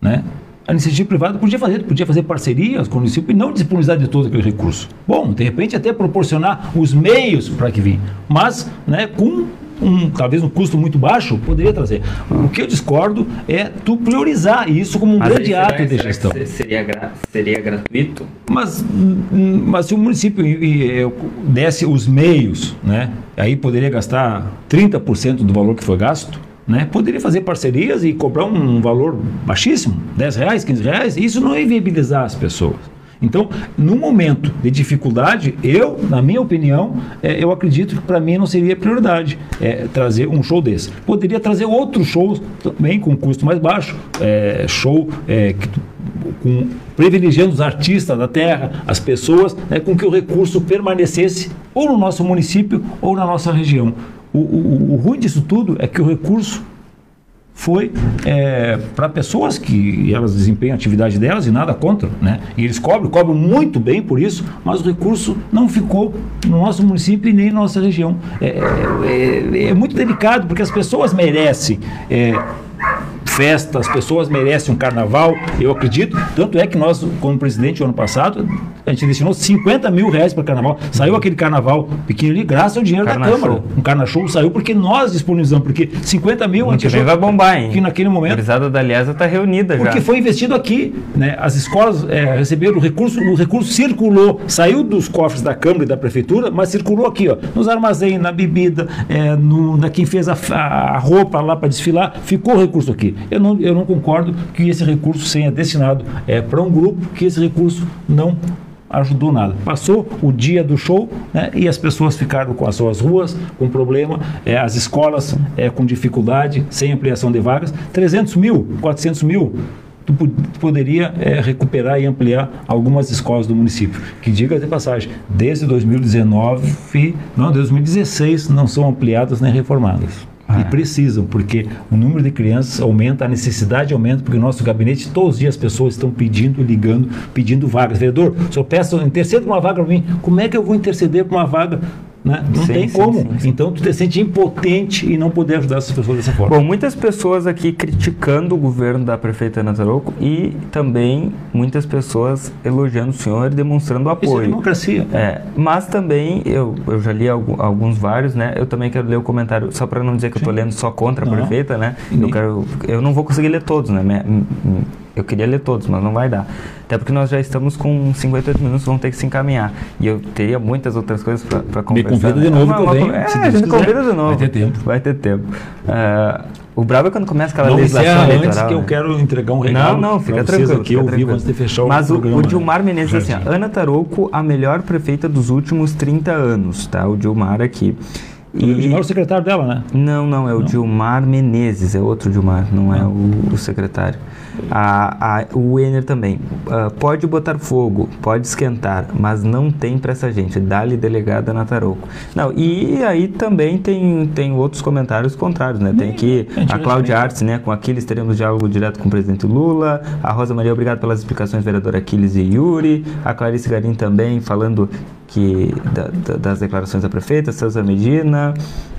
né? A iniciativa privada podia fazer, podia fazer parcerias com o município e não disponibilizar de todo aquele recurso. Bom, de repente até proporcionar os meios para que vim, mas né, com um, talvez um custo muito baixo, poderia trazer. O que eu discordo é tu priorizar isso como um mas grande ato de gestão. Seria, gra seria gratuito? Mas, mas se o município desse os meios, né, aí poderia gastar 30% do valor que foi gasto, né, poderia fazer parcerias e cobrar um valor baixíssimo, 10 reais, 15 reais, isso não ia viabilizar as pessoas. Então, no momento de dificuldade, eu, na minha opinião, é, eu acredito que para mim não seria prioridade é, trazer um show desse. Poderia trazer outros shows também com custo mais baixo, é, show é, que, com, privilegiando os artistas da terra, as pessoas, né, com que o recurso permanecesse ou no nosso município ou na nossa região. O, o, o ruim disso tudo é que o recurso foi é, para pessoas que elas desempenham a atividade delas e nada contra, né? E eles cobram, cobram muito bem por isso, mas o recurso não ficou no nosso município e nem na nossa região. É, é, é muito delicado porque as pessoas merecem é, festa, as pessoas merecem um carnaval, eu acredito. Tanto é que nós, como presidente, ano passado, a gente destinou 50 mil reais para carnaval. Saiu aquele carnaval pequeno ali, graças ao dinheiro Carna da Câmara. Show. Um carnaval show saiu porque nós disponibilizamos, porque 50 mil... A gente vai bombar, hein? Que naquele momento... A Brisada da Aliança está reunida porque já. Porque foi investido aqui, né? As escolas é, receberam o recurso, o recurso circulou, saiu dos cofres da Câmara e da Prefeitura, mas circulou aqui, ó, nos armazéns, na bebida, é, no, na quem fez a, a roupa lá para desfilar, ficou o recurso aqui. Eu não, eu não concordo que esse recurso seja destinado é, para um grupo que esse recurso não ajudou nada. Passou o dia do show né, e as pessoas ficaram com as suas ruas com problema, é, as escolas é, com dificuldade, sem ampliação de vagas. 300 mil, 400 mil, tu, poderia é, recuperar e ampliar algumas escolas do município. Que diga de passagem, desde 2019, não, 2016 não são ampliadas nem reformadas. Ah. E precisam, porque o número de crianças aumenta, a necessidade aumenta, porque o nosso gabinete, todos os dias as pessoas estão pedindo, ligando, pedindo vagas. Vereador, o senhor peça, interceda uma vaga para mim. Como é que eu vou interceder para uma vaga né? Não sim, tem sim, como. Sim, então tu te sente impotente e não poder ajudar essas pessoas dessa forma. Bom, muitas pessoas aqui criticando o governo da prefeita Ana Tarouco e também muitas pessoas elogiando o senhor e demonstrando apoio. Isso é democracia. É, mas também, eu, eu já li alguns vários, né? Eu também quero ler o comentário, só para não dizer que eu estou lendo só contra a não, prefeita, né? Eu, quero, eu não vou conseguir ler todos, né? Eu queria ler todos, mas não vai dar. Até porque nós já estamos com 58 minutos, vamos ter que se encaminhar. E eu teria muitas outras coisas para conversar. Me convida de novo né? também. É, a gente convida de novo. Vai ter tempo. Vai ter tempo. Uh, O brabo é quando começa aquela não legislação encerra eleitoral. antes que eu né? quero entregar um recado Não, não, fica tranquilo. aqui fica vivo tranquilo. antes de fechar o Mas o, o Dilmar Menezes assim, ó, Ana Tarouco, a melhor prefeita dos últimos 30 anos, tá? O Dilmar aqui. O Gilmar é o secretário dela, né? Não, não, é o Dilmar Menezes, é outro Dilmar, não é o, o secretário. A, a- o Ener também. Ah, pode botar fogo, pode esquentar, mas não tem pra essa gente. Dá-lhe delegada na Tarouco. Não, e aí também tem, tem outros comentários contrários, né? Tem aqui a Cláudia. Artes, né? Com Aquiles teremos diálogo direto com o presidente Lula. A Rosa Maria, obrigado pelas explicações, vereador Aquiles e Yuri. A Clarice Garim também falando que da- da- das declarações da prefeita, César Medina,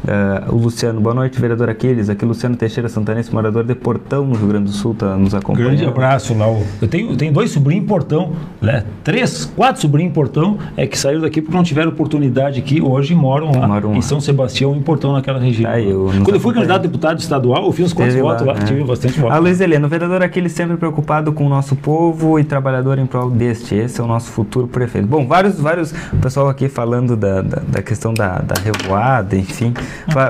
eh, o Luciano, boa noite, vereador Aquiles, aqui Luciano Teixeira Santanense, morador de Portão, no Rio Grande do Sul, está nos acompanhando. Grande abraço lá. o- Eu tenho, eu tenho dois sobrinhos em Portão, né? três, quatro sobrinhos em Portão é, que saíram daqui porque não tiveram oportunidade aqui. Hoje moram lá Moram em lá. São Sebastião, em Portão, naquela região. Tá, eu Quando eu fui candidato a deputado estadual, eu fiz uns quantos votos lá, é. tive bastante votos. A Luiz Helena, o vereador Aquiles sempre preocupado com o nosso povo e trabalhador em prol deste. Esse é o nosso futuro prefeito. Bom, vários, vários, o pessoal aqui falando da, da, da questão da, da revoada, enfim,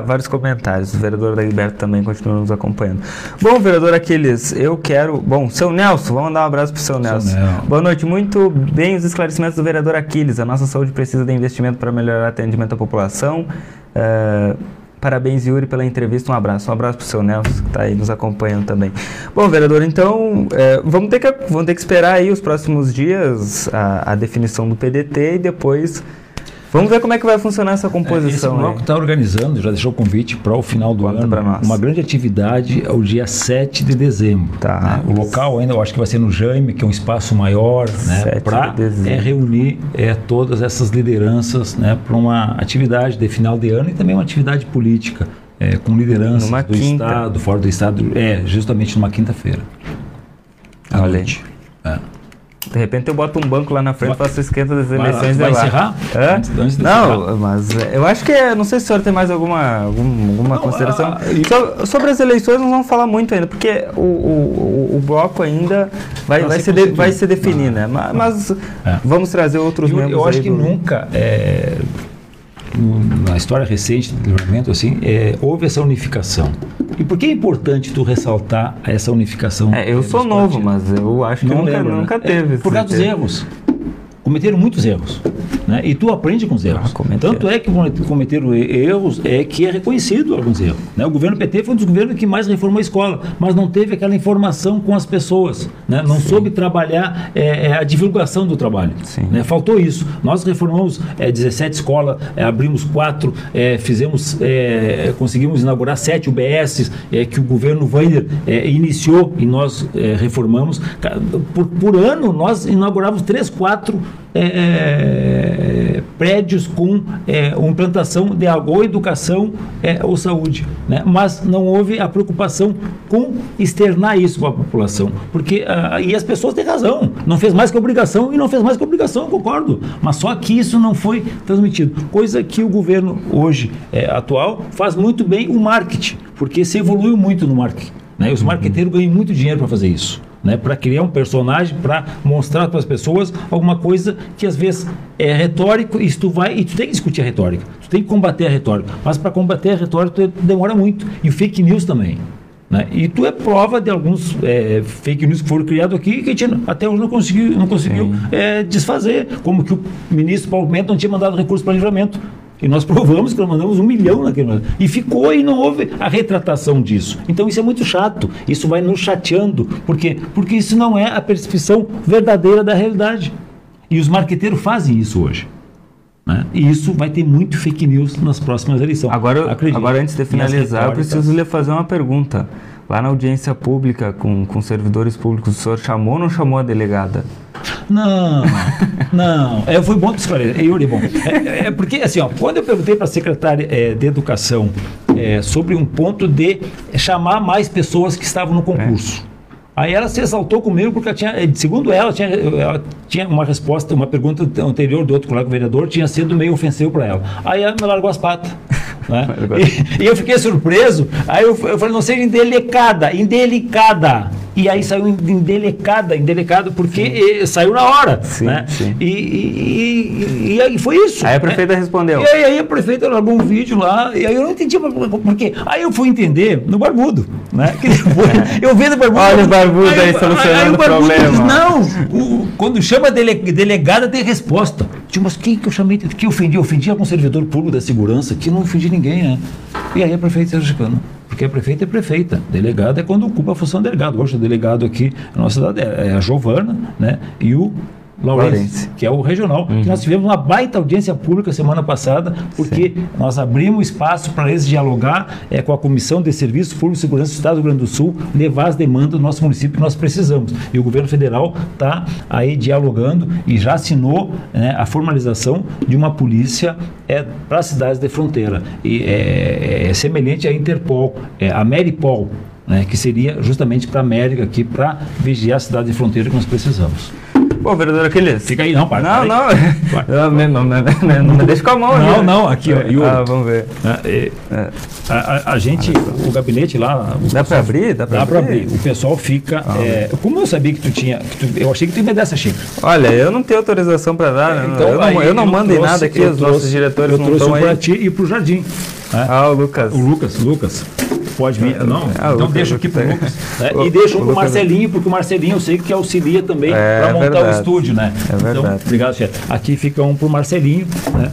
vários comentários. O vereador Dagberto também continua nos acompanhando. Bom, vereador Aquiles, eu quero. Bom, seu Nelson, vamos dar um abraço pro seu Nelson. Nelson. Boa noite, muito bem os esclarecimentos do vereador Aquiles. A nossa saúde precisa de investimento para melhorar o atendimento à população. Eh, Parabéns, Yuri, pela entrevista. Um abraço. Um abraço para o seu Nelson, que está aí nos acompanhando também. Bom, vereador, então eh, vamos, ter que, vamos ter que esperar aí os próximos dias a, a definição do PDT e depois vamos ver como é que vai funcionar essa Esse composição. bloco aí. está organizando, já deixou o convite para o final do Conta ano, uma grande atividade ao dia 7 de dezembro. Tá. né? O local ainda eu acho que vai ser no Jaime, que é um espaço maior, 7 né, de para dezembro. reunir é, todas essas lideranças né, para uma atividade de final de ano e também uma atividade política. é, com lideranças Numa do quinta. Estado, fora do Estado, é, justamente numa quinta-feira. à Olha noite. É. De repente eu boto um banco lá na frente, Vai- faço esquenta das Vai eleições vai lá. encerrar? Antes- antes não, encerrar. mas eu acho que é, não sei se o senhor tem mais alguma, algum- alguma Não, consideração. ah, So- sobre as eleições não vamos falar muito ainda, porque o, o, o- bloco ainda vai, Vai vai, se de- vai se definir, Ah, né? Ma- Mas, É. vamos trazer outros Eu, membros eu acho que do- nunca, é, na história recente do livramento, assim, é, houve essa unificação. E por que é importante tu ressaltar essa unificação? É, eu é, sou novo, mas eu acho que Não nunca, lembro, né? nunca É, teve. por causa dos certeza. erros. Cometeram muitos erros. Né? E tu aprende com os erros. Ah. Tanto é que cometeram erros é que é reconhecido alguns erros. Né? O governo PT foi um dos governos que mais reformou a escola, mas não teve aquela informação com as pessoas. Né? Não soube trabalhar é, é, a divulgação do trabalho. Sim. Né? Faltou isso. Nós reformamos é, 17 escolas, é, abrimos quatro, é, fizemos, é, conseguimos inaugurar sete UBSs é, que o governo Weiner iniciou e nós reformamos. Por, por ano, nós inaugurávamos três, quatro é, é, prédios com é, implantação de água, ou educação é, ou saúde. Né? Mas não houve a preocupação com externar isso para a população. Porque, ah, e as pessoas têm razão, não fez mais que obrigação e não fez mais que obrigação, concordo. Mas só que isso não foi transmitido. Coisa que o governo hoje é, atual faz muito bem o marketing, porque se evoluiu muito no marketing. Né? E os marqueteiros ganham muito dinheiro para fazer isso. Né, para criar um personagem, para mostrar para as pessoas alguma coisa que às vezes é retórico, e tu vai e tu tem que discutir a retórica, tu tem que combater a retórica, mas para combater a retórica tu demora muito e o fake news também. Né? E tu é prova de alguns é, fake news que foram criados aqui que a gente até hoje não conseguiu, não conseguiu é, desfazer, como que o ministro Paulo Pimenta não tinha mandado recurso para livramento. E nós provamos que nós mandamos um milhão naquele momento. E ficou e não houve a retratação disso. Então isso é muito chato. Isso vai nos chateando. Por quê? Porque isso não é a percepção verdadeira da realidade. E os marqueteiros fazem isso hoje. né? E isso vai ter muito fake news nas próximas eleições. Agora, agora antes de finalizar, eu preciso lhe fazer uma pergunta. Lá na audiência pública com, com servidores públicos, o senhor chamou ou não chamou a delegada? Não, não. É, foi bom tu esclarecer. É, Yuri, bom. É, é porque, assim, ó, quando eu perguntei para a secretária é, de Educação é, sobre um ponto de chamar mais pessoas que estavam no concurso. Aí ela se exaltou comigo porque ela tinha, eh, segundo ela, tinha, ela tinha uma resposta, uma pergunta anterior do outro colega vereador, tinha sido meio ofensivo para ela. Aí ela me largou as patas. né? E, e eu fiquei surpreso. Aí eu, eu falei, não seja indelicada, indelicada, E aí saiu indelicada, indelicado, porque saiu na hora. Sim, né? sim. E, e, e, aí foi isso. Aí a prefeita né? respondeu. E aí, aí, a prefeita largou um vídeo lá, e aí eu não entendi por quê. Aí eu fui entender no Barbudo, né? eu vendo o Barbudo. Olha o Barbudo aí, aí solucionando o problema. Diz, não, o, quando chama dele, delegada tem resposta. Tinha, mas quem que eu chamei? Que ofendi? Eu ofendi algum servidor público da segurança, que não ofendi ninguém, né? E aí a prefeita Sérgio Chicano. Porque a prefeita é prefeita. Delegado é quando ocupa a função de delegado. Hoje o delegado aqui na nossa cidade é a Giovana, né? E o Laurence, que é o regional, uhum. que nós tivemos uma baita audiência pública semana passada, porque Sim. nós abrimos espaço para eles dialogar é, com a Comissão de Serviços Públicos de Segurança do Estado do Rio Grande do Sul, levar as demandas do nosso município que nós precisamos. E o governo federal está aí dialogando e já assinou né, a formalização de uma polícia é, para as cidades de fronteira. E é, é, é semelhante à Interpol, é, a Meripol, né, que seria justamente para a América aqui, para vigiar a cidade de fronteira que nós precisamos. Pô, vereador Aquiles. Fica aí, não, para. Não, não. Não, não, não, não, me deixa com a mão. Não, não, aqui, ó. Yuri. Ah, vamos ver. É, é. A, a, a, gente, o gabinete lá. Dá para abrir? Dá para abrir? O pessoal fica. Ah, é, como eu sabia que tu tinha. Eu achei que tu ia me dar essa xícara. Olha, eu não tenho autorização para dar. Né? Então, eu, não, eu não mando em nada aqui, os nossos diretores eu não estão aí. Eu trouxe para ti e para o Jardim. Né? Ah, o Lucas. O Lucas, Lucas pode vir. Não, ah, então deixa aqui para o Lucas. Né? E deixa um para o Marcelinho, porque o Marcelinho eu sei que auxilia também é, para montar verdade. o estúdio, né? É então, verdade. Então, obrigado, chefe. Aqui fica um para o Marcelinho, né?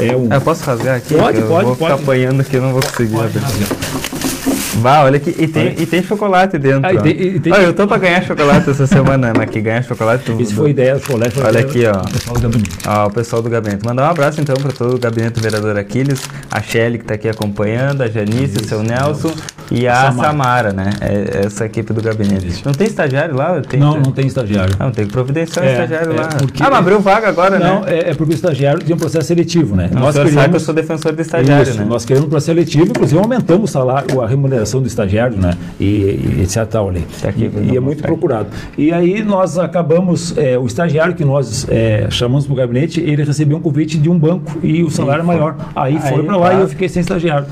É um... Eu posso rasgar aqui? Pode, eu pode, vou pode. ficar apanhando aqui, não vou conseguir. Pode Vá, olha aqui. E tem, e tem chocolate dentro. Ah, e tem, e tem... eu tô pra ganhar chocolate essa semana, mas que ganha chocolate. Tu, Isso foi ideia colégio. Olha aqui, ó. O pessoal do gabinete. Ó, o pessoal do gabinete. Mandar um abraço então para todo o gabinete do vereador Aquiles, a Shelly que tá aqui acompanhando, a Janice, o seu Nelson e a Samara, Samara né? É, essa equipe do gabinete. Isso. Não tem estagiário lá? Tem, não, não tem estagiário. Não, tem que providenciar é, um estagiário é, lá. Porque... Ah, mas abriu vaga agora, não, né? Não, é, é, porque o estagiário tem um processo seletivo, né? Não, nós queremos... sabe que eu sou defensor do estagiário, Isso, né? Nós queremos um processo seletivo, inclusive aumentamos o salário, a remuneração do estagiário, né? E, e etc. Tal, ali. Tá aqui, e, e é muito procurado. E aí nós acabamos, é, o estagiário que nós é, chamamos para o gabinete, ele recebeu um convite de um banco e o salário Sim, é maior. Aí, aí foi para lá tá. e eu fiquei sem estagiário.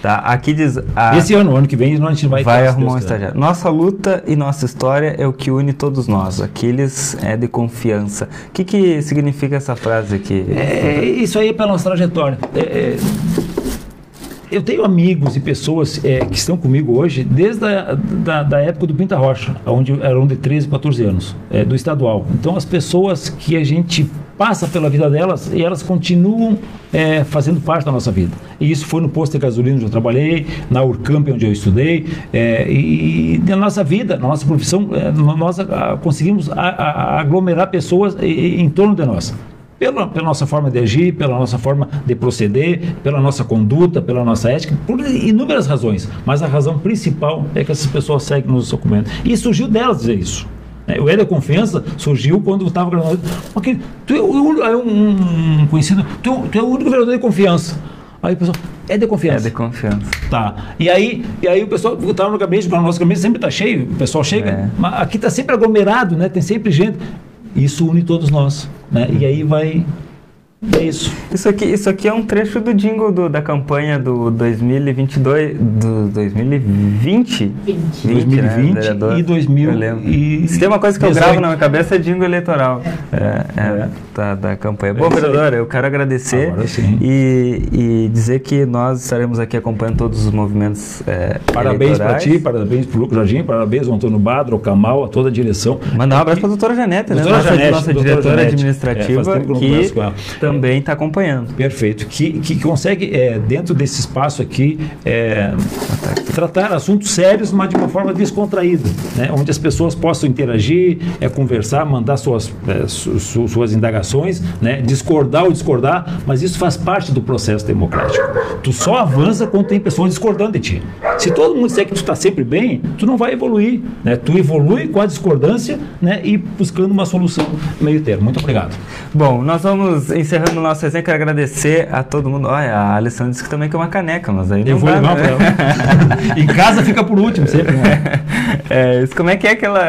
Tá, aqui diz. A... Esse ano, ano que vem, a gente vai Vai arrumar um estagiário. Nossa luta e nossa história é o que une todos nós. Aquiles é de confiança. O que, que significa essa frase aqui? É, isso aí é pela nossa trajetória. É, é, eu tenho amigos e pessoas é, que estão comigo hoje desde a da, da época do Pinta Rocha, onde eram de 13, 14 anos, é, do estadual. Então, as pessoas que a gente passa pela vida delas e elas continuam é, fazendo parte da nossa vida. E isso foi no posto de gasolina onde eu trabalhei, na Urcamp onde eu estudei, é, e, na nossa vida, na nossa profissão, é, nós a, conseguimos a, a, aglomerar pessoas em, em torno de nós pela, pela nossa forma de agir, pela nossa forma de proceder, pela nossa conduta, pela nossa ética, por inúmeras razões. Mas a razão principal é que essas pessoas seguem nos documentos. E surgiu delas dizer isso. É, o Éder Confiança surgiu quando estava gravando. Okay, tu é, o, é um, conhecido, tu, tu, é o único vereador de confiança. Aí o pessoal, é de confiança. É de confiança. Tá. E aí, e aí o pessoal estava no gabinete, o nosso gabinete sempre está cheio, o pessoal chega, é. mas aqui está sempre aglomerado, né? Tem sempre gente. Isso une todos nós. Né? E aí vai é isso. Isso aqui, isso aqui é um trecho do jingle do, da campanha do 2022, do 2020? 20. 2020 né, e 2000. Se tem uma coisa que eu gravo na minha cabeça é jingle eleitoral é. É, é, da, da campanha. Bom, vereador, eu quero agradecer e, e dizer que nós estaremos aqui acompanhando todos os movimentos é, Parabéns para ti, parabéns para o Lucas Jardim, parabéns ao Antônio Badro, ao Camal, a toda a direção. Mandar um abraço para a doutora Janete, né? Doutora nossa, Janete, nossa doutora diretora Janete. administrativa É, que também está acompanhando. Perfeito. Que, que consegue, é, dentro desse espaço aqui, é, tratar assuntos sérios, mas de uma forma descontraída, né? onde as pessoas possam interagir, é, conversar, mandar suas, é, su, su, suas indagações, né? discordar ou discordar, mas isso faz parte do processo democrático. Tu só avança quando tem pessoas discordando de ti. Se todo mundo disser que tu está sempre bem, tu não vai evoluir. Né? Tu evolui com a discordância né? e buscando uma solução meio termo. Muito obrigado. Bom, nós vamos encerrar encerrando o nosso resenha, quero agradecer a todo mundo. Olha, a Alessandra disse que também quer uma caneca, mas aí não Eu vou dá, levar né? pra ela. em casa fica por último, sempre. Né? É, isso, como é que é aquela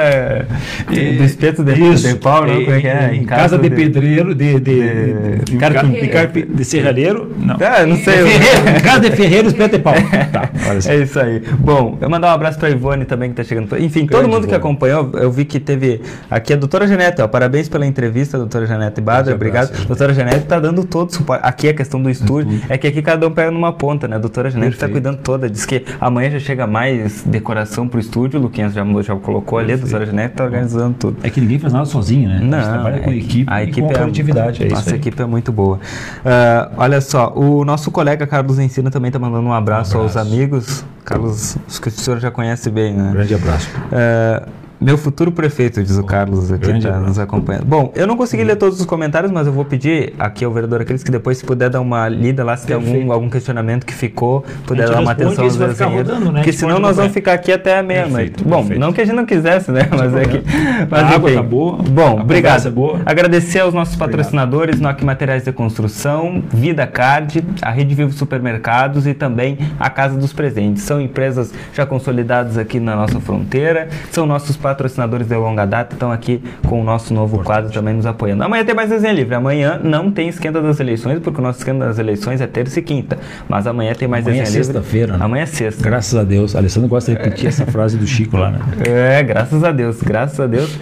do espeto de, Isso. de pau, não? Como é que é? Em casa de pedreiro, de, de, de- de, de, carpi- de serralheiro, não. Ah, não sei. Em casa de ferreiro, espeto de pau. Tá. É isso aí. Bom, eu mandar um abraço pra Ivone também que tá chegando. Enfim, todo Grande mundo que acompanhou, eu vi que teve aqui a doutora Janete, ó. Parabéns pela entrevista, doutora Janete. Grande Obrigado. Doutora Janete tá dando todo suporte. Aqui a questão do estúdio. É que aqui cada um pega numa ponta, né? A doutora Janete tá Perfeito. cuidando toda. Diz que amanhã já chega mais decoração pro estúdio. O Luquinhas já, já colocou ali. A doutora Janete tá organizando tudo. É que ninguém faz nada sozinho, né? Não, a gente trabalha com é- equipe a equipe com é- coletividade. É isso Nossa aí. equipe é muito boa. Ah, olha só, o nosso colega Carlos Ensina também tá mandando um abraço, Um aos abraço. amigos. Carlos, acho que o senhor já conhece bem, né? Um grande abraço. É, meu futuro prefeito, diz o Carlos aqui, grande tá nos acompanhando. Bom, eu não consegui ler todos os comentários, mas eu vou pedir aqui ao vereador Aqueles que depois, se puder dar uma lida lá, se tem algum, algum questionamento que ficou, puder dar uma atenção aos desenheiros. rodando, né? Porque senão nós vamos ficar aqui até a meia-noite. Bom, perfeito. não que a gente não quisesse, né? Mas é que. Mas A água tá boa, Bom, obrigado. é boa. Agradecer aos nossos patrocinadores, NOC Materiais de Construção, Vida Card, a Rede Vivo Supermercados e também a Casa dos Presentes. São empresas já consolidadas aqui na nossa fronteira, são nossos patrocinadores de longa data, estão aqui com o nosso novo quadro também nos apoiando. Amanhã tem mais desenho livre. Amanhã não tem esquenta das eleições, porque o nosso esquenta das eleições é terça e quinta. Mas amanhã tem mais Amanhã é desenho livre. sexta-feira, né? Amanhã é sexta. Graças a Deus. A Alessandro gosta de repetir essa frase do Chico lá, né? É, graças a Deus, graças a Deus.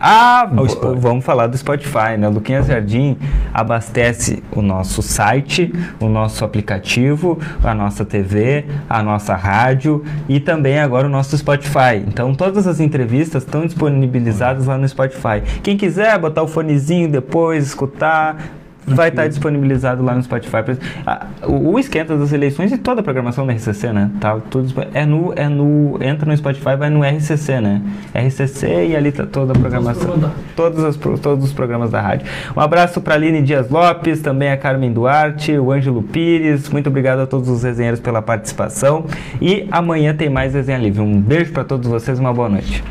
Ah, Ao v- Spotify. vamos falar do Spotify, né? O Luquinhas Jardim abastece o nosso site, o nosso aplicativo, a nossa TV, a nossa rádio e também agora o nosso Spotify. Então todas as entrevistas estão disponibilizadas lá no Spotify. Quem quiser botar o fonezinho depois, escutar, vai estar disponibilizado lá no Spotify. Ah, O, o esquenta das eleições e toda a programação da RCC, né? Tá tudo é no é no entra no Spotify, vai no RCC, né? RCC e ali tá toda a programação. Todas as pro- todos os programas da rádio. Um abraço para Aline Dias Lopes, também a Carmen Duarte, o Ângelo Pires. Muito obrigado a todos os resenheiros pela participação e amanhã tem mais resenha livre. Um beijo para todos vocês, uma boa noite.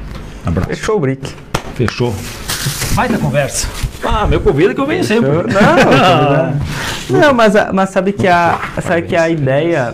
Abraço. Fechou o brick. Fechou. Vai da conversa. Ah, meu convida que eu venho sempre. Não, não, mas, a- mas sabe que a sabe que a ideia